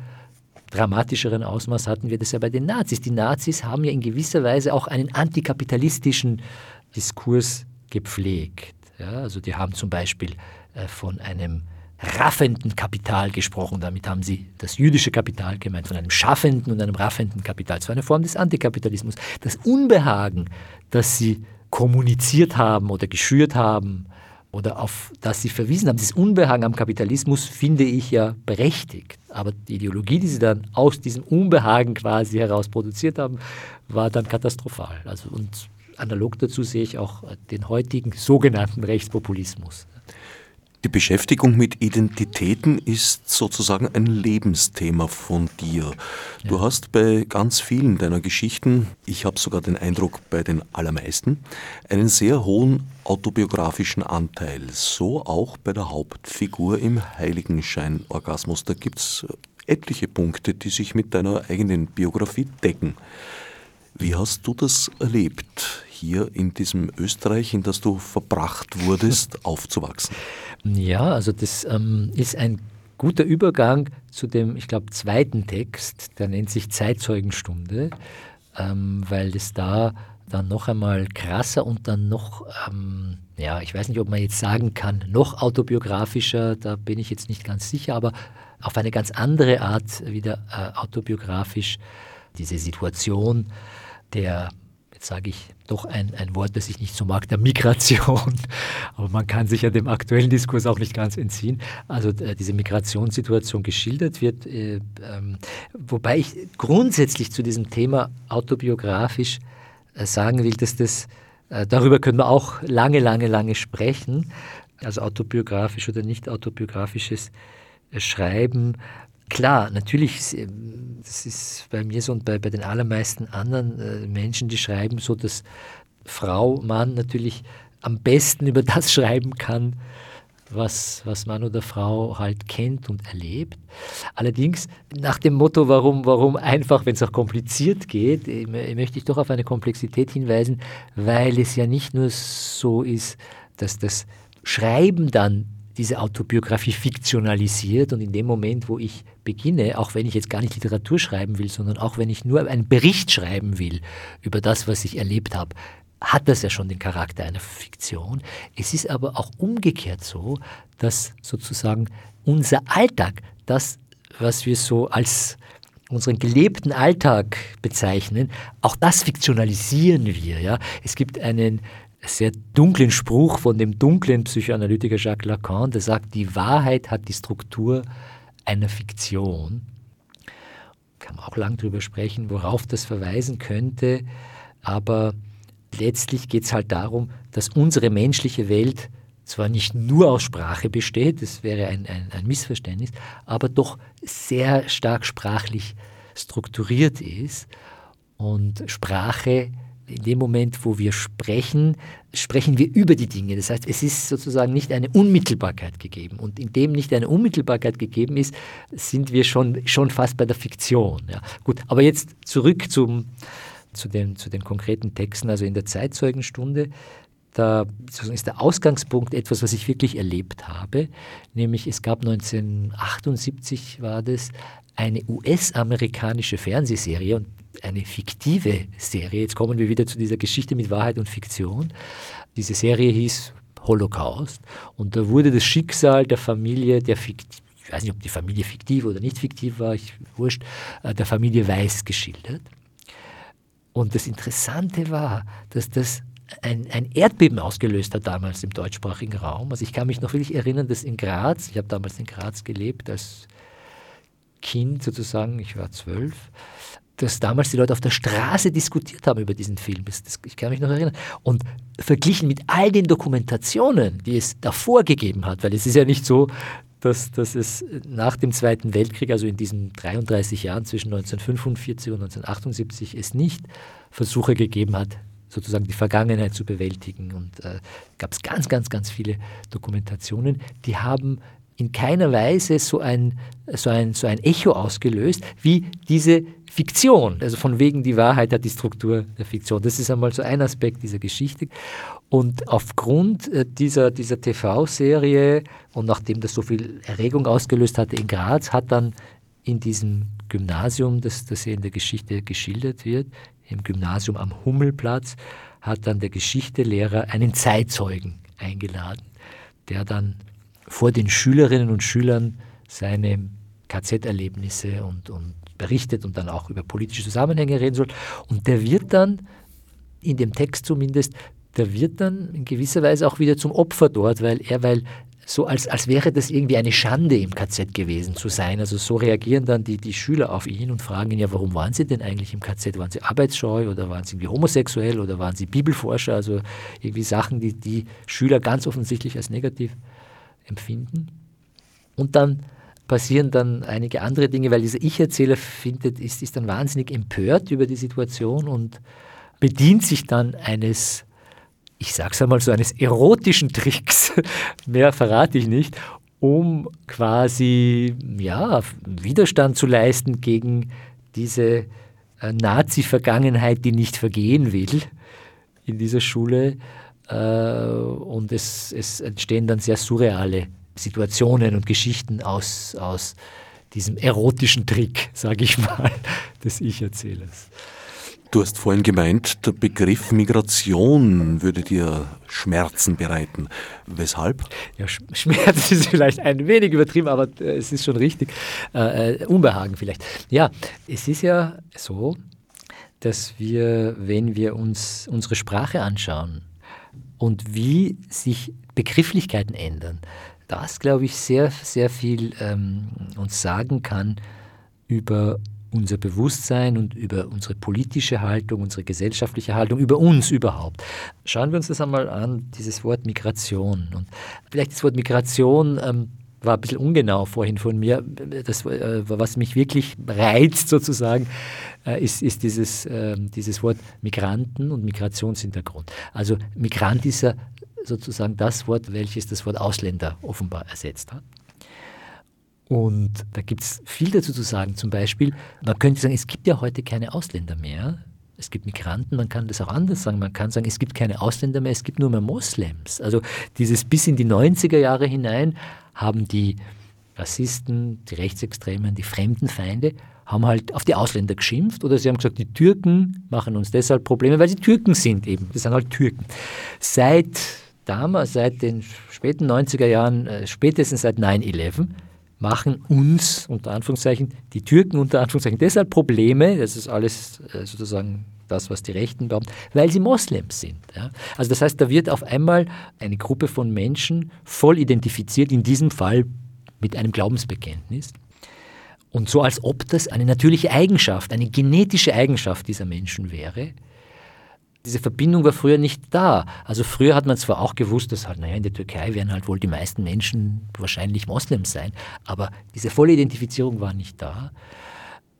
S2: dramatischeren Ausmaß hatten wir das ja bei den Nazis. Die Nazis haben ja in gewisser Weise auch einen antikapitalistischen Diskurs gepflegt. Ja, also die haben zum Beispiel äh, von einem raffenden Kapital gesprochen. Damit haben sie das jüdische Kapital gemeint, von einem schaffenden und einem raffenden Kapital. Das war eine Form des Antikapitalismus. Das Unbehagen, das sie kommuniziert haben oder geschürt haben oder auf das sie verwiesen haben, dieses Unbehagen am Kapitalismus finde ich ja berechtigt. Aber die Ideologie, die sie dann aus diesem Unbehagen quasi heraus produziert haben, war dann katastrophal. Also und analog dazu sehe ich auch den heutigen sogenannten Rechtspopulismus.
S1: Die Beschäftigung mit Identitäten ist sozusagen ein Lebensthema von dir. Du ja. hast bei ganz vielen deiner Geschichten, ich habe sogar den Eindruck bei den allermeisten, einen sehr hohen autobiografischen Anteil. So auch bei der Hauptfigur im Heiligenschein-Orgasmus. Da gibt es etliche Punkte, die sich mit deiner eigenen Biografie decken. Wie hast du das erlebt, hier in diesem Österreich, in das du verbracht wurdest, aufzuwachsen?
S2: Ja, also das ähm, ist ein guter Übergang zu dem, ich glaube, zweiten Text, der nennt sich Zeitzeugenstunde, ähm, weil es da dann noch einmal krasser und dann noch, ähm, ja, ich weiß nicht, ob man jetzt sagen kann, noch autobiografischer, da bin ich jetzt nicht ganz sicher, aber auf eine ganz andere Art wieder äh, autobiografisch. Diese Situation der sage ich doch ein, ein Wort, das ich nicht so mag, der Migration. Aber man kann sich ja dem aktuellen Diskurs auch nicht ganz entziehen. Also äh, diese Migrationssituation geschildert wird, äh, ähm, wobei ich grundsätzlich zu diesem Thema autobiografisch äh, sagen will, dass das, äh, darüber können wir auch lange, lange, lange sprechen. Also autobiografisch oder nicht autobiografisches äh, Schreiben Klar, natürlich, das ist bei mir so und bei, bei den allermeisten anderen äh, Menschen, die schreiben, so dass Frau, Mann natürlich am besten über das schreiben kann, was, was Mann oder Frau halt kennt und erlebt. Allerdings nach dem Motto, warum, warum einfach, wenn es auch kompliziert geht, äh, möchte ich doch auf eine Komplexität hinweisen, weil es ja nicht nur so ist, dass das Schreiben dann diese Autobiografie fiktionalisiert und in dem Moment, wo ich beginne, auch wenn ich jetzt gar nicht Literatur schreiben will, sondern auch wenn ich nur einen Bericht schreiben will über das, was ich erlebt habe, hat das ja schon den Charakter einer Fiktion. Es ist aber auch umgekehrt so, dass sozusagen unser Alltag, das, was wir so als unseren gelebten Alltag bezeichnen, auch das fiktionalisieren wir. Ja? Es gibt einen sehr dunklen Spruch von dem dunklen Psychoanalytiker Jacques Lacan, der sagt, die Wahrheit hat die Struktur einer Fiktion. Kann man auch lang darüber sprechen, worauf das verweisen könnte, aber letztlich geht es halt darum, dass unsere menschliche Welt zwar nicht nur aus Sprache besteht, das wäre ein, ein, ein Missverständnis, aber doch sehr stark sprachlich strukturiert ist und Sprache in dem Moment, wo wir sprechen, sprechen wir über die Dinge. Das heißt, es ist sozusagen nicht eine Unmittelbarkeit gegeben. Und indem nicht eine Unmittelbarkeit gegeben ist, sind wir schon, schon fast bei der Fiktion. Ja. Gut, aber jetzt zurück zum, zu, den, zu den konkreten Texten. Also in der Zeitzeugenstunde, da ist der Ausgangspunkt etwas, was ich wirklich erlebt habe. Nämlich es gab 1978 war das eine US-amerikanische Fernsehserie und eine fiktive Serie. Jetzt kommen wir wieder zu dieser Geschichte mit Wahrheit und Fiktion. Diese Serie hieß Holocaust und da wurde das Schicksal der Familie, der fiktiv, ich weiß nicht, ob die Familie fiktiv oder nicht fiktiv war, ich wurscht, äh, der Familie Weiß geschildert. Und das Interessante war, dass das ein, ein, Erdbeben ausgelöst hat damals im deutschsprachigen Raum. Also ich kann mich noch wirklich erinnern, dass in Graz, ich habe damals in Graz gelebt als Kind sozusagen, ich war zwölf, dass damals die Leute auf der Straße diskutiert haben über diesen Film. Das, das, ich kann mich noch erinnern. Und verglichen mit all den Dokumentationen, die es davor gegeben hat, weil es ist ja nicht so, dass, dass es nach dem Zweiten Weltkrieg, also in diesen 33 Jahren zwischen 1945 und 1978, es nicht Versuche gegeben hat, sozusagen die Vergangenheit zu bewältigen. Und äh, gab es ganz, ganz, ganz viele Dokumentationen, die haben in keiner Weise so ein, so ein, so ein Echo ausgelöst wie diese Fiktion. Also von wegen die Wahrheit hat die Struktur der Fiktion. Das ist einmal so ein Aspekt dieser Geschichte. Und aufgrund äh, dieser, dieser TV-Serie und nachdem das so viel Erregung ausgelöst hatte in Graz, hat dann in diesem Gymnasium, das, das hier in der Geschichte geschildert wird, im Gymnasium am Hummelplatz, hat dann der Geschichtelehrer einen Zeitzeugen eingeladen, der dann vor den Schülerinnen und Schülern seine KZ-Erlebnisse und, und berichtet und dann auch über politische Zusammenhänge reden soll. Und der wird dann, in dem Text zumindest, der wird dann in gewisser Weise auch wieder zum Opfer dort, weil er, weil so als, als wäre das irgendwie eine Schande im KZ gewesen zu sein. Also so reagieren dann die, die Schüler auf ihn und fragen ihn ja, warum waren sie denn eigentlich im KZ? Waren sie arbeitsscheu oder waren sie irgendwie homosexuell oder waren sie Bibelforscher? Also irgendwie Sachen, die die Schüler ganz offensichtlich als negativ empfinden. Und dann passieren dann einige andere Dinge, weil dieser Ich-Erzähler findet, ist, ist dann wahnsinnig empört über die Situation und bedient sich dann eines ich sag's einmal so, eines erotischen Tricks, mehr verrate ich nicht, um quasi ja, Widerstand zu leisten gegen diese äh, Nazi-Vergangenheit, die nicht vergehen will in dieser Schule. Äh, und es, es entstehen dann sehr surreale Situationen und Geschichten aus, aus diesem erotischen Trick, sage ich mal, des Ich-Erzählers.
S1: Du hast vorhin gemeint, der Begriff Migration würde dir Schmerzen bereiten. Weshalb?
S2: Ja, Schmerz ist vielleicht ein wenig übertrieben, aber äh, es ist schon richtig. Äh, äh, Unbehagen vielleicht. Ja, es ist ja so, dass wir, wenn wir uns unsere Sprache anschauen und wie sich Begrifflichkeiten ändern, das, glaube ich, sehr, sehr viel ähm, uns sagen kann über unser Bewusstsein und über unsere politische Haltung, unsere gesellschaftliche Haltung, über uns überhaupt. Schauen wir uns das einmal an, dieses Wort Migration. Und vielleicht das Wort Migration ähm, war ein bisschen ungenau vorhin von mir. Das, äh, was mich wirklich reizt sozusagen, äh, ist, ist dieses, äh, dieses Wort Migranten und Migrationshintergrund. Also Migrant ist ja sozusagen das Wort, welches das Wort Ausländer offenbar ersetzt hat. Und da gibt es viel dazu zu sagen. Zum Beispiel, man könnte sagen, es gibt ja heute keine Ausländer mehr. Es gibt Migranten, man kann das auch anders sagen. Man kann sagen, es gibt keine Ausländer mehr, es gibt nur mehr Moslems. Also dieses bis in die 90er Jahre hinein haben die Rassisten, die Rechtsextremen, die Fremdenfeinde, haben halt auf die Ausländer geschimpft oder sie haben gesagt, die Türken machen uns deshalb Probleme, weil sie Türken sind eben. Das sind halt Türken. Seit damals, seit den späten 90er Jahren, äh, spätestens seit 9-11, machen uns, unter Anführungszeichen, die Türken unter Anführungszeichen deshalb Probleme, das ist alles äh, sozusagen das, was die Rechten glauben, weil sie Moslems sind. Ja. Also das heißt, da wird auf einmal eine Gruppe von Menschen voll identifiziert, in diesem Fall mit einem Glaubensbekenntnis. Und so als ob das eine natürliche Eigenschaft, eine genetische Eigenschaft dieser Menschen wäre, diese Verbindung war früher nicht da. Also früher hat man zwar auch gewusst, dass halt, naja, in der Türkei werden halt wohl die meisten Menschen wahrscheinlich Moslems sein, aber diese volle Identifizierung war nicht da.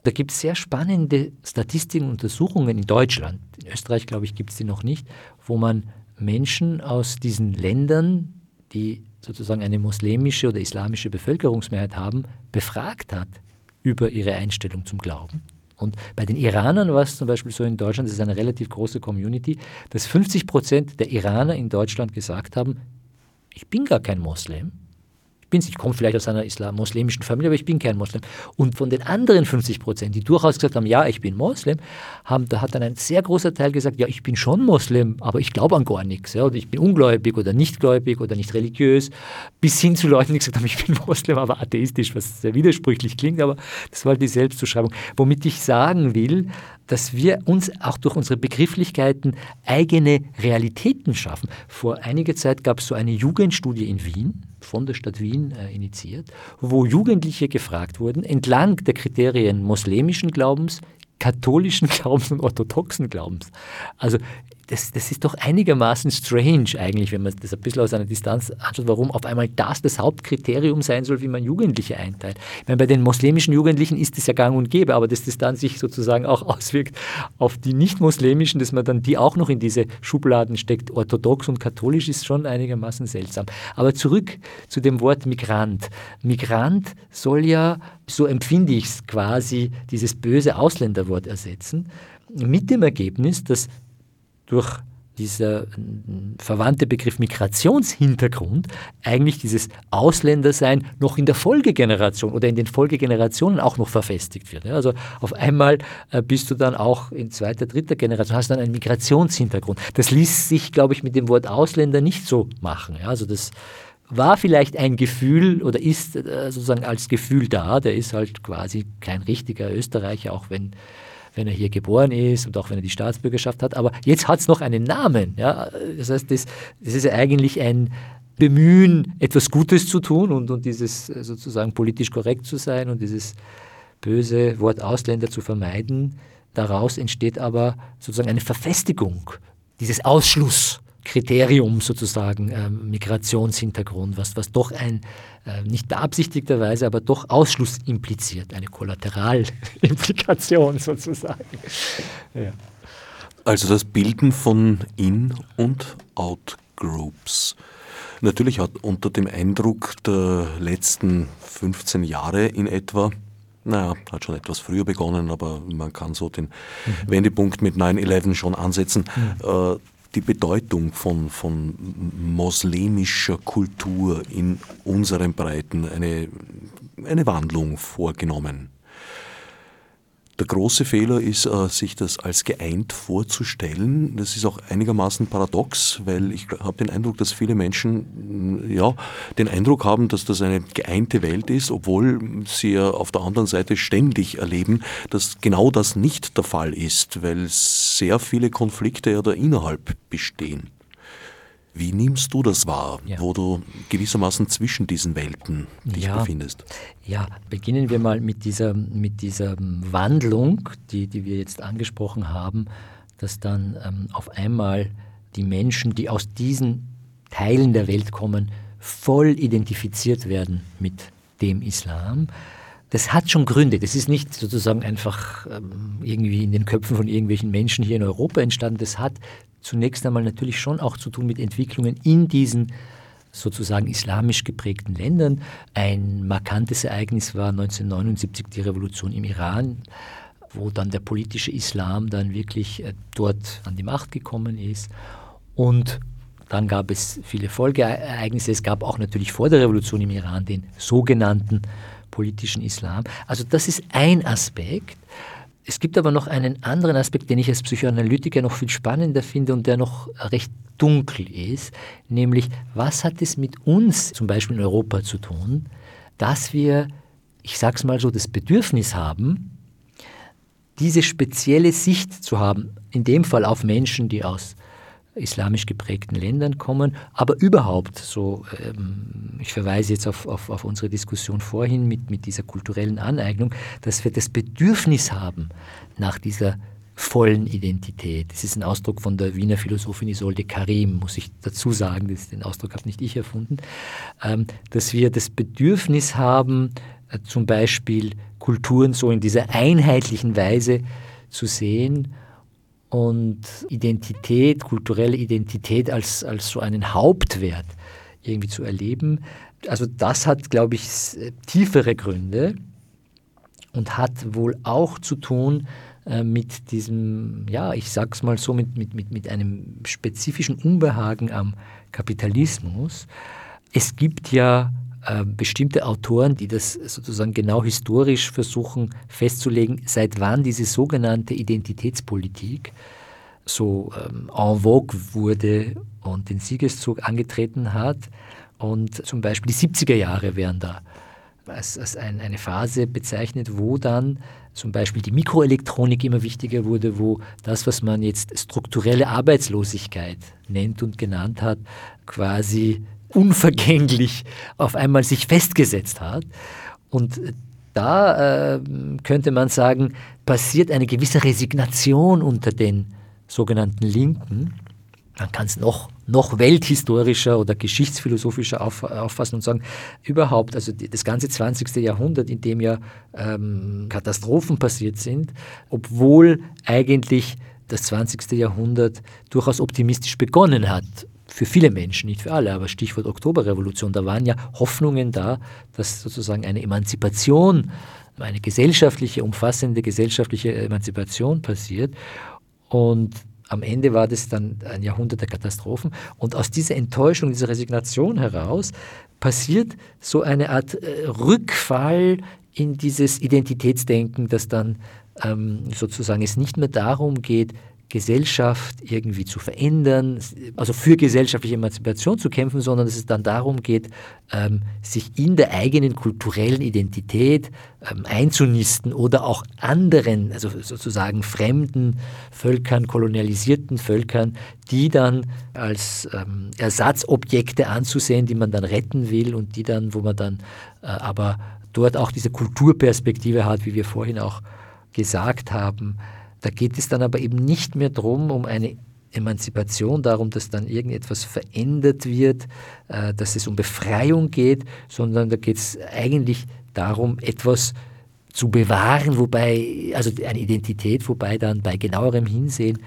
S2: Da gibt es sehr spannende Statistiken und Untersuchungen in Deutschland. In Österreich, glaube ich, gibt es die noch nicht, wo man Menschen aus diesen Ländern, die sozusagen eine muslimische oder islamische Bevölkerungsmehrheit haben, befragt hat über ihre Einstellung zum Glauben. Und bei den Iranern war es zum Beispiel so in Deutschland, das ist eine relativ große Community, dass 50 Prozent der Iraner in Deutschland gesagt haben, ich bin gar kein Moslem, ich, bin's, ich komme vielleicht aus einer Islam muslimischen Familie, aber ich bin kein Moslem. Und von den anderen 50 Prozent, die durchaus gesagt haben, ja, ich bin Moslem, haben, da hat dann ein sehr großer Teil gesagt, ja, ich bin schon Moslem, aber ich glaube an gar nichts. Ja, oder ich bin ungläubig oder nicht gläubig oder nicht religiös. Bis hin zu Leuten, die gesagt haben, ich bin Moslem, aber atheistisch, was sehr widersprüchlich klingt, aber das war die Selbstzuschreibung. Womit ich sagen will, dass wir uns auch durch unsere Begrifflichkeiten eigene Realitäten schaffen. Vor einiger Zeit gab es so eine Jugendstudie in Wien, von der Stadt Wien äh, initiiert, wo Jugendliche gefragt wurden, entlang der Kriterien muslimischen Glaubens, katholischen Glaubens und orthodoxen Glaubens. Also das, das ist doch einigermaßen strange eigentlich, wenn man das ein bisschen aus einer Distanz anschaut, warum auf einmal das das Hauptkriterium sein soll, wie man Jugendliche einteilt. Ich meine, bei den muslimischen Jugendlichen ist es ja gang und gäbe, aber dass das dann sich sozusagen auch auswirkt auf die nicht-muslimischen, dass man dann die auch noch in diese Schubladen steckt, orthodox und katholisch, ist schon einigermaßen seltsam. Aber zurück zu dem Wort Migrant. Migrant soll ja, so empfinde ich es quasi, dieses böse Ausländerwort ersetzen, mit dem Ergebnis, dass durch dieser äh, verwandte Begriff Migrationshintergrund eigentlich dieses Ausländersein noch in der Folgegeneration oder in den Folgegenerationen auch noch verfestigt wird. Also auf einmal äh, bist du dann auch in zweiter, dritter Generation, hast dann einen Migrationshintergrund. Das ließ sich, glaube ich, mit dem Wort Ausländer nicht so machen. Also das war vielleicht ein Gefühl oder ist äh, sozusagen als Gefühl da. Der ist halt quasi kein richtiger Österreicher, auch wenn wenn er hier geboren ist und auch wenn er die Staatsbürgerschaft hat. Aber jetzt hat es noch einen Namen. Ja? Das heißt, das, das ist eigentlich ein Bemühen, etwas Gutes zu tun und, und dieses sozusagen politisch korrekt zu sein und dieses böse Wort Ausländer zu vermeiden. Daraus entsteht aber sozusagen eine Verfestigung dieses Ausschluss. Kriterium sozusagen ähm, Migrationshintergrund, was, was doch ein, äh, nicht beabsichtigterweise, aber doch Ausschluss impliziert, eine Kollateralimpplikation sozusagen.
S1: Ja. Also das Bilden von In- und Out-Groups. Natürlich hat unter dem Eindruck der letzten 15 Jahre in etwa naja, hat schon etwas früher begonnen, aber man kann so den mhm. Wendepunkt mit 9-11 schon ansetzen. Mhm. Äh, die Bedeutung von, von moslemischer Kultur in unseren Breiten eine, eine Wandlung vorgenommen. Der große Fehler ist, äh, sich das als geeint vorzustellen. Das ist auch einigermaßen paradox, weil ich habe den Eindruck, dass viele Menschen ja, den Eindruck haben, dass das eine geeinte Welt ist, obwohl sie ja auf der anderen Seite ständig erleben, dass genau das nicht der Fall ist, weil sehr viele Konflikte ja da innerhalb bestehen. Wie nimmst du das wahr, ja. wo du gewissermaßen zwischen diesen Welten dich ja. befindest?
S2: Ja, beginnen wir mal mit dieser, mit dieser Wandlung, die, die wir jetzt angesprochen haben, dass dann ähm, auf einmal die Menschen, die aus diesen Teilen der Welt kommen, voll identifiziert werden mit dem Islam. Das hat schon Gründe. Das ist nicht sozusagen einfach ähm, irgendwie in den Köpfen von irgendwelchen Menschen hier in Europa entstanden. Das hat zunächst einmal natürlich schon auch zu tun mit Entwicklungen in diesen sozusagen islamisch geprägten Ländern. Ein markantes Ereignis war 1979 die Revolution im Iran, wo dann der politische Islam dann wirklich äh, dort an die Macht gekommen ist. Und dann gab es viele Folgeereignisse. Es gab auch natürlich vor der Revolution im Iran den sogenannten politischen Islam. Also das ist ein Aspekt. Es gibt aber noch einen anderen Aspekt, den ich als Psychoanalytiker noch viel spannender finde und der noch recht dunkel ist, nämlich was hat es mit uns zum Beispiel in Europa zu tun, dass wir, ich sage es mal so, das Bedürfnis haben, diese spezielle Sicht zu haben, in dem Fall auf Menschen, die aus islamisch geprägten Ländern kommen, aber überhaupt so, ähm, ich verweise jetzt auf, auf, auf unsere Diskussion vorhin mit, mit dieser kulturellen Aneignung, dass wir das Bedürfnis haben nach dieser vollen Identität. Das ist ein Ausdruck von der Wiener Philosophin Isolde Karim, muss ich dazu sagen, das, den Ausdruck habe nicht ich erfunden, ähm, dass wir das Bedürfnis haben, äh, zum Beispiel Kulturen so in dieser einheitlichen Weise zu sehen und Identität, kulturelle Identität als, als so einen Hauptwert irgendwie zu erleben. Also das hat, glaube ich, tiefere Gründe und hat wohl auch zu tun äh, mit diesem, ja, ich sag's mal so, mit, mit, mit, mit einem spezifischen Unbehagen am Kapitalismus. Es gibt ja äh, bestimmte Autoren, die das sozusagen genau historisch versuchen festzulegen, seit wann diese sogenannte Identitätspolitik so ähm, en vogue wurde und den Siegeszug angetreten hat. Und zum Beispiel die 70er Jahre wären da als, als ein, eine Phase bezeichnet, wo dann zum Beispiel die Mikroelektronik immer wichtiger wurde, wo das, was man jetzt strukturelle Arbeitslosigkeit nennt und genannt hat, quasi unvergänglich auf einmal sich festgesetzt hat. Und da äh, könnte man sagen, passiert eine gewisse Resignation unter den sogenannten Linken. Man kann es noch, noch welthistorischer oder geschichtsphilosophischer auf, auffassen und sagen, überhaupt, also das ganze 20. Jahrhundert, in dem ja ähm, Katastrophen passiert sind, obwohl eigentlich das 20. Jahrhundert durchaus optimistisch begonnen hat. Für viele Menschen, nicht für alle, aber Stichwort Oktoberrevolution, da waren ja Hoffnungen da, dass sozusagen eine Emanzipation, eine gesellschaftliche, umfassende gesellschaftliche Emanzipation passiert. Und am Ende war das dann ein Jahrhundert der Katastrophen. Und aus dieser Enttäuschung, dieser Resignation heraus passiert so eine Art äh, Rückfall in dieses Identitätsdenken, das dann ähm, sozusagen es nicht mehr darum geht, Gesellschaft irgendwie zu verändern, also für gesellschaftliche Emanzipation zu kämpfen, sondern dass es dann darum geht, ähm, sich in der eigenen kulturellen Identität ähm, einzunisten oder auch anderen, also sozusagen fremden Völkern, kolonialisierten Völkern, die dann als ähm, Ersatzobjekte anzusehen, die man dann retten will und die dann, wo man dann äh, aber dort auch diese Kulturperspektive hat, wie wir vorhin auch gesagt haben, da geht es dann aber eben nicht mehr darum, um eine Emanzipation, darum, dass dann irgendetwas verändert wird, äh, dass es um Befreiung geht, sondern da geht es eigentlich darum, etwas zu bewahren, wobei, also eine Identität, wobei dann bei genauerem Hinsehen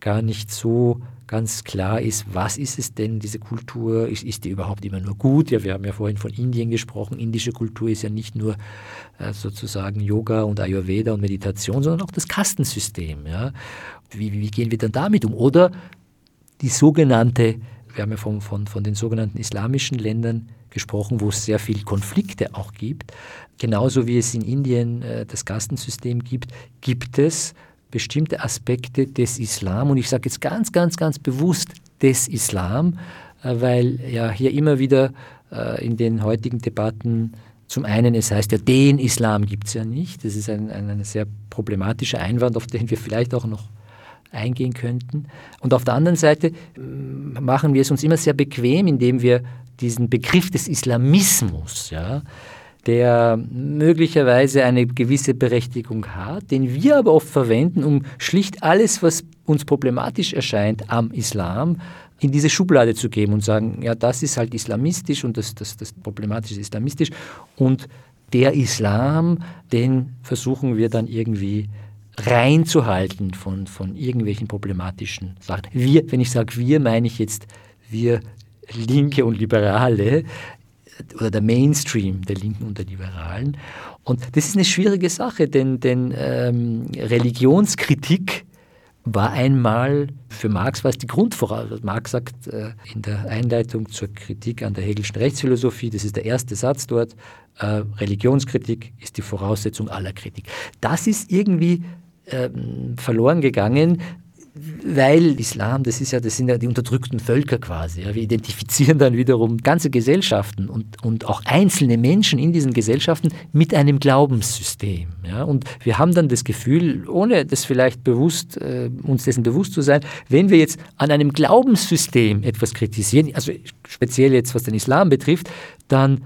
S2: gar nicht so ganz klar ist, was ist es denn, diese Kultur, ist, ist die überhaupt immer nur gut? Ja, wir haben ja vorhin von Indien gesprochen. Indische Kultur ist ja nicht nur äh, sozusagen Yoga und Ayurveda und Meditation, sondern auch das Kastensystem. Ja? Wie, wie gehen wir dann damit um? Oder die sogenannte, wir haben ja von, von, von den sogenannten islamischen Ländern gesprochen, wo es sehr viele Konflikte auch gibt. Genauso wie es in Indien äh, das Kastensystem gibt, gibt es bestimmte Aspekte des Islam, und ich sage jetzt ganz, ganz, ganz bewusst des Islam, äh, weil ja hier immer wieder äh, in den heutigen Debatten zum einen, es heißt ja, den Islam gibt es ja nicht. Das ist ein, ein, ein sehr problematischer Einwand, auf den wir vielleicht auch noch eingehen könnten. Und auf der anderen Seite machen wir es uns immer sehr bequem, indem wir diesen Begriff des Islamismus, ja, der möglicherweise eine gewisse Berechtigung hat, den wir aber oft verwenden, um schlicht alles, was uns problematisch erscheint am Islam, in diese Schublade zu geben und sagen, ja, das ist halt islamistisch und das, das, das Problematische ist islamistisch und der Islam, den versuchen wir dann irgendwie reinzuhalten von, von irgendwelchen problematischen Sachen. Wir, wenn ich sage wir, meine ich jetzt wir Linke und Liberale, oder der Mainstream der Linken und der Liberalen. Und das ist eine schwierige Sache, denn, denn ähm, Religionskritik war einmal für Marx war es die Grundvoraussetzung. Marx sagt äh, in der Einleitung zur Kritik an der Hegelschen Rechtsphilosophie, das ist der erste Satz dort, äh, Religionskritik ist die Voraussetzung aller Kritik. Das ist irgendwie ähm, verloren gegangen, weil Islam, das ist ja, das sind ja die unterdrückten Völker quasi. Ja. Wir identifizieren dann wiederum ganze Gesellschaften und, und auch einzelne Menschen in diesen Gesellschaften mit einem Glaubenssystem. Ja. Und wir haben dann das Gefühl, ohne das vielleicht bewusst, äh, uns dessen bewusst zu sein, wenn wir jetzt an einem Glaubenssystem etwas kritisieren, also speziell jetzt was den Islam betrifft, dann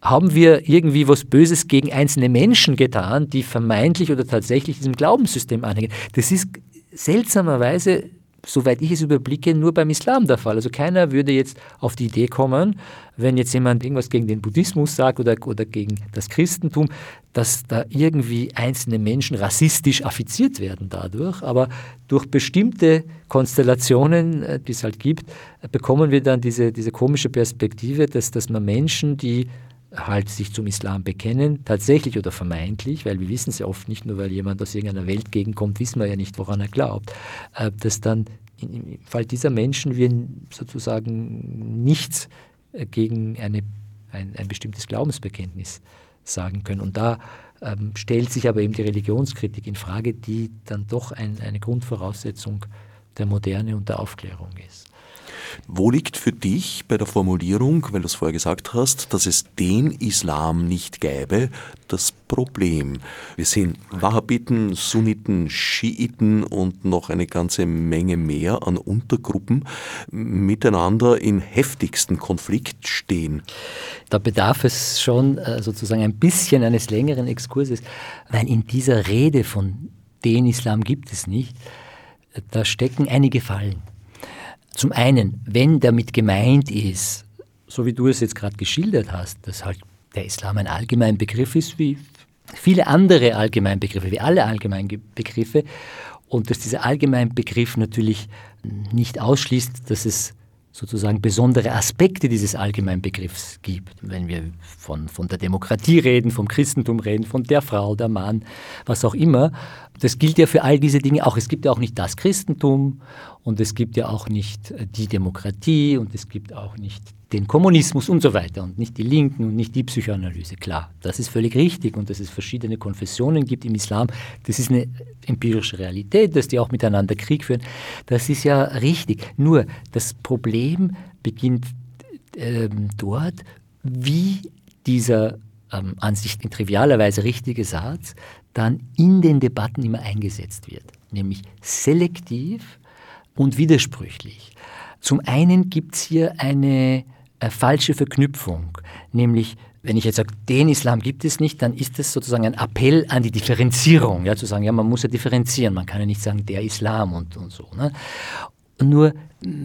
S2: haben wir irgendwie was Böses gegen einzelne Menschen getan, die vermeintlich oder tatsächlich diesem Glaubenssystem anhängen. Das ist seltsamerweise, soweit ich es überblicke, nur beim Islam der Fall. Also keiner würde jetzt auf die Idee kommen, wenn jetzt jemand irgendwas gegen den Buddhismus sagt oder, oder gegen das Christentum, dass da irgendwie einzelne Menschen rassistisch affiziert werden dadurch. Aber durch bestimmte Konstellationen, äh, die es halt gibt, bekommen wir dann diese, diese komische Perspektive, dass, dass man Menschen, die halt sich zum Islam bekennen, tatsächlich oder vermeintlich, weil wir wissen es ja oft nicht, nur weil jemand aus irgendeiner Weltgegend kommt, wissen wir ja nicht, woran er glaubt, äh, dass dann im Fall dieser Menschen wir sozusagen nichts äh, gegen eine, ein, ein bestimmtes Glaubensbekenntnis sagen können. Und da ähm, stellt sich aber eben die Religionskritik in Frage, die dann doch ein, eine Grundvoraussetzung der Moderne und der Aufklärung ist.
S1: Wo liegt für dich bei der Formulierung, weil du es vorher gesagt hast, dass es den Islam nicht gäbe, das Problem? Wir sehen Wahhabiten, Sunniten, Schiiten und noch eine ganze Menge mehr an Untergruppen miteinander in heftigsten Konflikt stehen.
S2: Da bedarf es schon äh, sozusagen ein bisschen eines längeren Exkurses, weil in dieser Rede von den Islam gibt es nicht, da stecken einige Fallen. Zum einen, wenn damit gemeint ist, so wie du es jetzt gerade geschildert hast, dass halt der Islam ein Allgemeinbegriff ist, wie viele andere Allgemeinbegriffe, wie alle Allgemeinbegriffe, und dass dieser Allgemeinbegriff natürlich nicht ausschließt, dass es sozusagen besondere Aspekte dieses Allgemeinbegriffs gibt. Wenn wir von, von der Demokratie reden, vom Christentum reden, von der Frau, der Mann, was auch immer. Das gilt ja für all diese Dinge auch. Es gibt ja auch nicht das Christentum und es gibt ja auch nicht die Demokratie und es gibt auch nicht den Kommunismus und so weiter und nicht die Linken und nicht die Psychoanalyse. Klar, das ist völlig richtig und dass es verschiedene Konfessionen gibt im Islam, das ist eine empirische Realität, dass die auch miteinander Krieg führen. Das ist ja richtig. Nur das Problem beginnt ähm, dort, wie dieser ähm, an sich in trivialer Weise richtige Satz dann in den Debatten immer eingesetzt wird, nämlich selektiv und widersprüchlich. Zum einen gibt es hier eine falsche Verknüpfung, nämlich wenn ich jetzt sage, den Islam gibt es nicht, dann ist das sozusagen ein Appell an die Differenzierung, ja, zu sagen, ja, man muss ja differenzieren, man kann ja nicht sagen, der Islam und, und so. Ne? Nur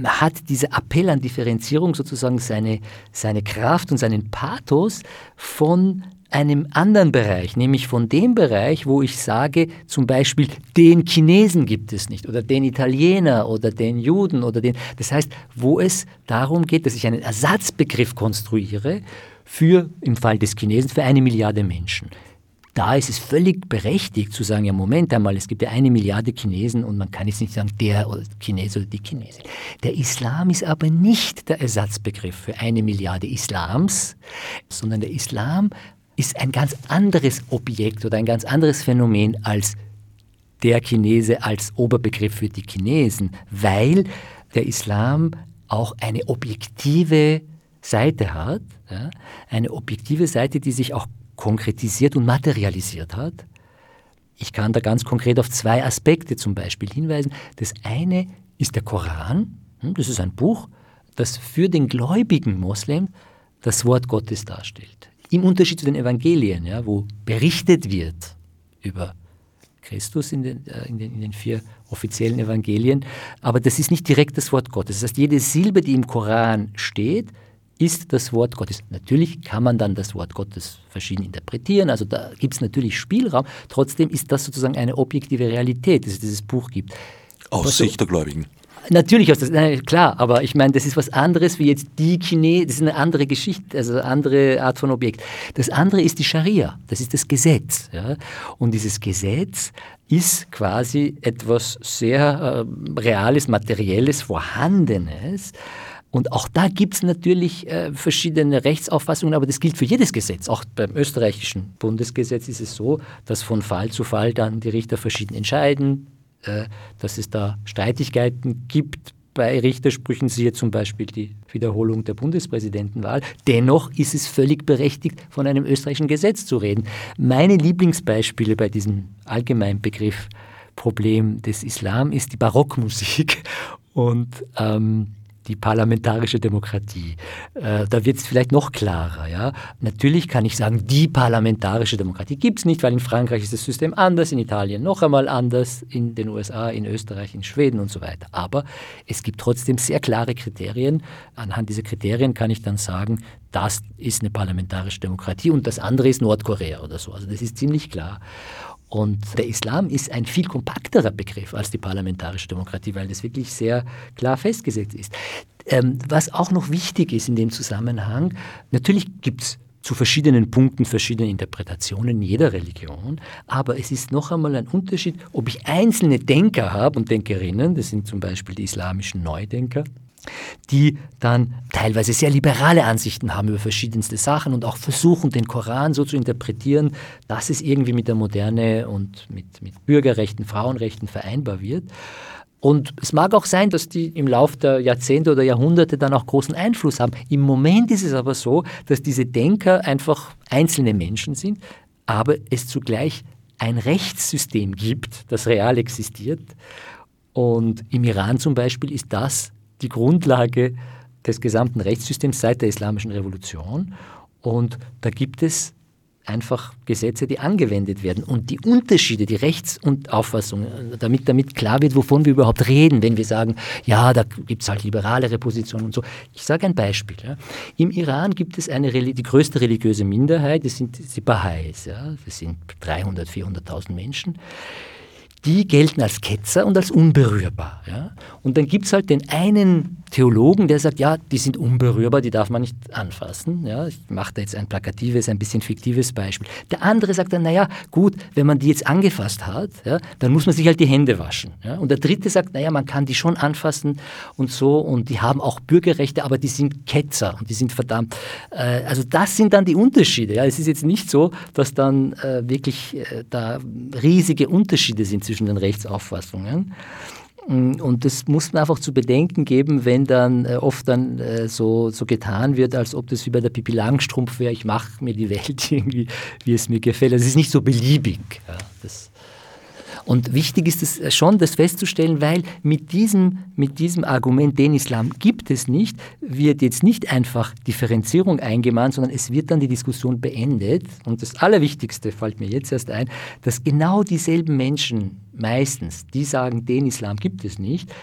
S2: hat dieser Appell an Differenzierung sozusagen seine, seine Kraft und seinen Pathos von einem anderen Bereich, nämlich von dem Bereich, wo ich sage, zum Beispiel, den Chinesen gibt es nicht oder den Italiener oder den Juden oder den. Das heißt, wo es darum geht, dass ich einen Ersatzbegriff konstruiere für, im Fall des Chinesen, für eine Milliarde Menschen. Da ist es völlig berechtigt zu sagen, ja Moment einmal, es gibt ja eine Milliarde Chinesen und man kann jetzt nicht sagen, der oder Chinese oder die Chinesin. Der Islam ist aber nicht der Ersatzbegriff für eine Milliarde Islams, sondern der Islam ist ein ganz anderes Objekt oder ein ganz anderes Phänomen als der Chinese als Oberbegriff für die Chinesen, weil der Islam auch eine objektive Seite hat, ja, eine objektive Seite, die sich auch konkretisiert und materialisiert hat. Ich kann da ganz konkret auf zwei Aspekte zum Beispiel hinweisen. Das eine ist der Koran. Hm, das ist ein Buch, das für den gläubigen Moslem das Wort Gottes darstellt. Im Unterschied zu den Evangelien, ja, wo berichtet wird über Christus in den, äh, in, den, in den vier offiziellen Evangelien, aber das ist nicht direkt das Wort Gottes. Das heißt, jede Silbe, die im Koran steht, ist das Wort Gottes. Natürlich kann man dann das Wort Gottes verschieden interpretieren, also da gibt es natürlich Spielraum. Trotzdem ist das sozusagen eine objektive Realität, dass es dieses Buch gibt.
S1: Aus Sicht der Gläubigen.
S2: Natürlich, aus das, klar, aber ich meine, das ist was anderes wie jetzt die Chinesen, das ist eine andere Geschichte, also eine andere Art von Objekt. Das andere ist die Scharia, das ist das Gesetz. Ja? Und dieses Gesetz ist quasi etwas sehr äh, Reales, Materielles, Vorhandenes. Und auch da gibt es natürlich äh, verschiedene Rechtsauffassungen, aber das gilt für jedes Gesetz. Auch beim österreichischen Bundesgesetz ist es so, dass von Fall zu Fall dann die Richter verschieden entscheiden. Äh, dass es da Streitigkeiten gibt bei Richtersprüchen, siehe zum Beispiel die Wiederholung der Bundespräsidentenwahl. Dennoch ist es völlig berechtigt, von einem österreichischen Gesetz zu reden. Meine Lieblingsbeispiele bei diesem Allgemeinbegriff Problem des Islam ist die Barockmusik und ähm, die parlamentarische Demokratie. Äh, da wird es vielleicht noch klarer. Ja? Natürlich kann ich sagen, die parlamentarische Demokratie gibt es nicht, weil in Frankreich ist das System anders, in Italien noch einmal anders, in den USA, in Österreich, in Schweden und so weiter. Aber es gibt trotzdem sehr klare Kriterien. Anhand dieser Kriterien kann ich dann sagen, das ist eine parlamentarische Demokratie und das andere ist Nordkorea oder so. Also das ist ziemlich klar. Und der Islam ist ein viel kompakterer Begriff als die parlamentarische Demokratie, weil das wirklich sehr klar festgesetzt ist. Ähm, was auch noch wichtig ist in dem Zusammenhang, natürlich gibt es zu verschiedenen Punkten verschiedene Interpretationen jeder Religion, aber es ist noch einmal ein Unterschied, ob ich einzelne Denker habe und Denkerinnen, das sind zum Beispiel die islamischen Neudenker, die dann teilweise sehr liberale Ansichten haben über verschiedenste Sachen und auch versuchen, den Koran so zu interpretieren, dass es irgendwie mit der Moderne und mit, mit Bürgerrechten, Frauenrechten vereinbar wird. Und es mag auch sein, dass die im Laufe der Jahrzehnte oder Jahrhunderte dann auch großen Einfluss haben. Im Moment ist es aber so, dass diese Denker einfach einzelne Menschen sind, aber es zugleich ein Rechtssystem gibt, das real existiert. Und im Iran zum Beispiel ist das die Grundlage des gesamten Rechtssystems seit der Islamischen Revolution. Und da gibt es einfach Gesetze, die angewendet werden. Und die Unterschiede, die Rechts- und Auffassung, damit, damit klar wird, wovon wir überhaupt reden, wenn wir sagen, ja, da gibt es halt liberalere Positionen und so. Ich sage ein Beispiel. Ja. Im Iran gibt es eine, die größte religiöse Minderheit, das sind die Baha'is. Ja. Das sind 300.000, 400.000 Menschen die gelten als Ketzer und als unberührbar. Ja? Und dann gibt es halt den einen Theologen, der sagt, ja, die sind unberührbar, die darf man nicht anfassen. Ja? Ich mache da jetzt ein plakatives, ein bisschen fiktives Beispiel. Der andere sagt dann, naja, gut, wenn man die jetzt angefasst hat, ja, dann muss man sich halt die Hände waschen. Ja? Und der dritte sagt, naja, man kann die schon anfassen und so und die haben auch Bürgerrechte, aber die sind Ketzer und die sind verdammt. Äh, also das sind dann die Unterschiede. Ja? Es ist jetzt nicht so, dass dann äh, wirklich äh, da riesige Unterschiede sind zwischen den Rechtsauffassungen. Mm, und das muss man einfach zu bedenken geben, wenn dann äh, oft dann äh, so, so getan wird, als ob das wie bei der Pipi Langstrumpf wäre, ich mache mir die Welt irgendwie, wie es mir gefällt. Das ist nicht so beliebig. Ja, das, und wichtig ist es schon, das festzustellen, weil mit diesem, mit diesem Argument, den Islam gibt es nicht, wird jetzt nicht einfach Differenzierung eingemahnt, sondern es wird dann die Diskussion beendet. Und das Allerwichtigste fällt mir jetzt erst ein, dass genau dieselben Menschen meistens, die sagen, den Islam gibt es nicht,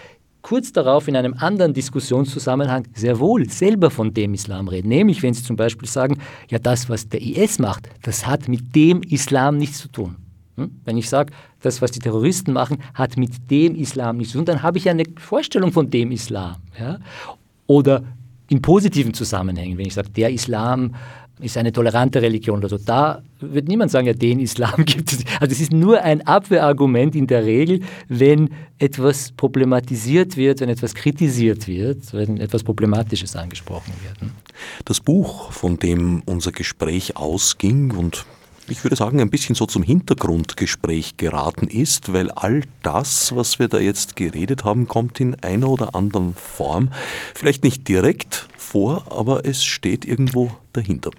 S2: kurz darauf in einem anderen Diskussionszusammenhang sehr wohl selber von dem Islam reden. Nämlich, wenn sie zum Beispiel sagen, ja, das, was der IS macht, das hat mit dem Islam nichts zu tun. Hm? Wenn ich sage, das, was die Terroristen machen, hat mit dem Islam nichts zu tun, dann habe ich ja eine Vorstellung von dem Islam. Ja? Oder in positiven Zusammenhängen, wenn ich sage, der Islam ist eine tolerante Religion oder so, da wird niemand sagen, ja, den Islam gibt es. Also es ist nur ein Abwehrargument in der Regel, wenn etwas problematisiert wird, wenn etwas kritisiert wird, wenn etwas Problematisches angesprochen wird. Hm?
S1: Das Buch, von dem unser Gespräch ausging und ich würde sagen, ein bisschen so zum Hintergrundgespräch geraten ist, weil all das, was wir da jetzt geredet haben, kommt in einer oder anderen Form, vielleicht nicht direkt vor, aber es steht irgendwo dahinter.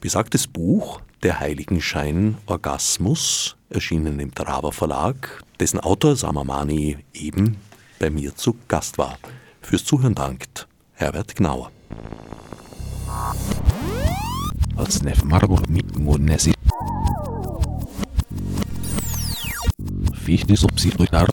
S1: Besagtes Buch, Der Heiligenschein Orgasmus, erschienen im Traber Verlag, dessen Autor Samamani eben bei mir zu Gast war. Fürs Zuhören dankt Herbert Gnauer. Als Nef Margot mit Nesi fiz de subsidiar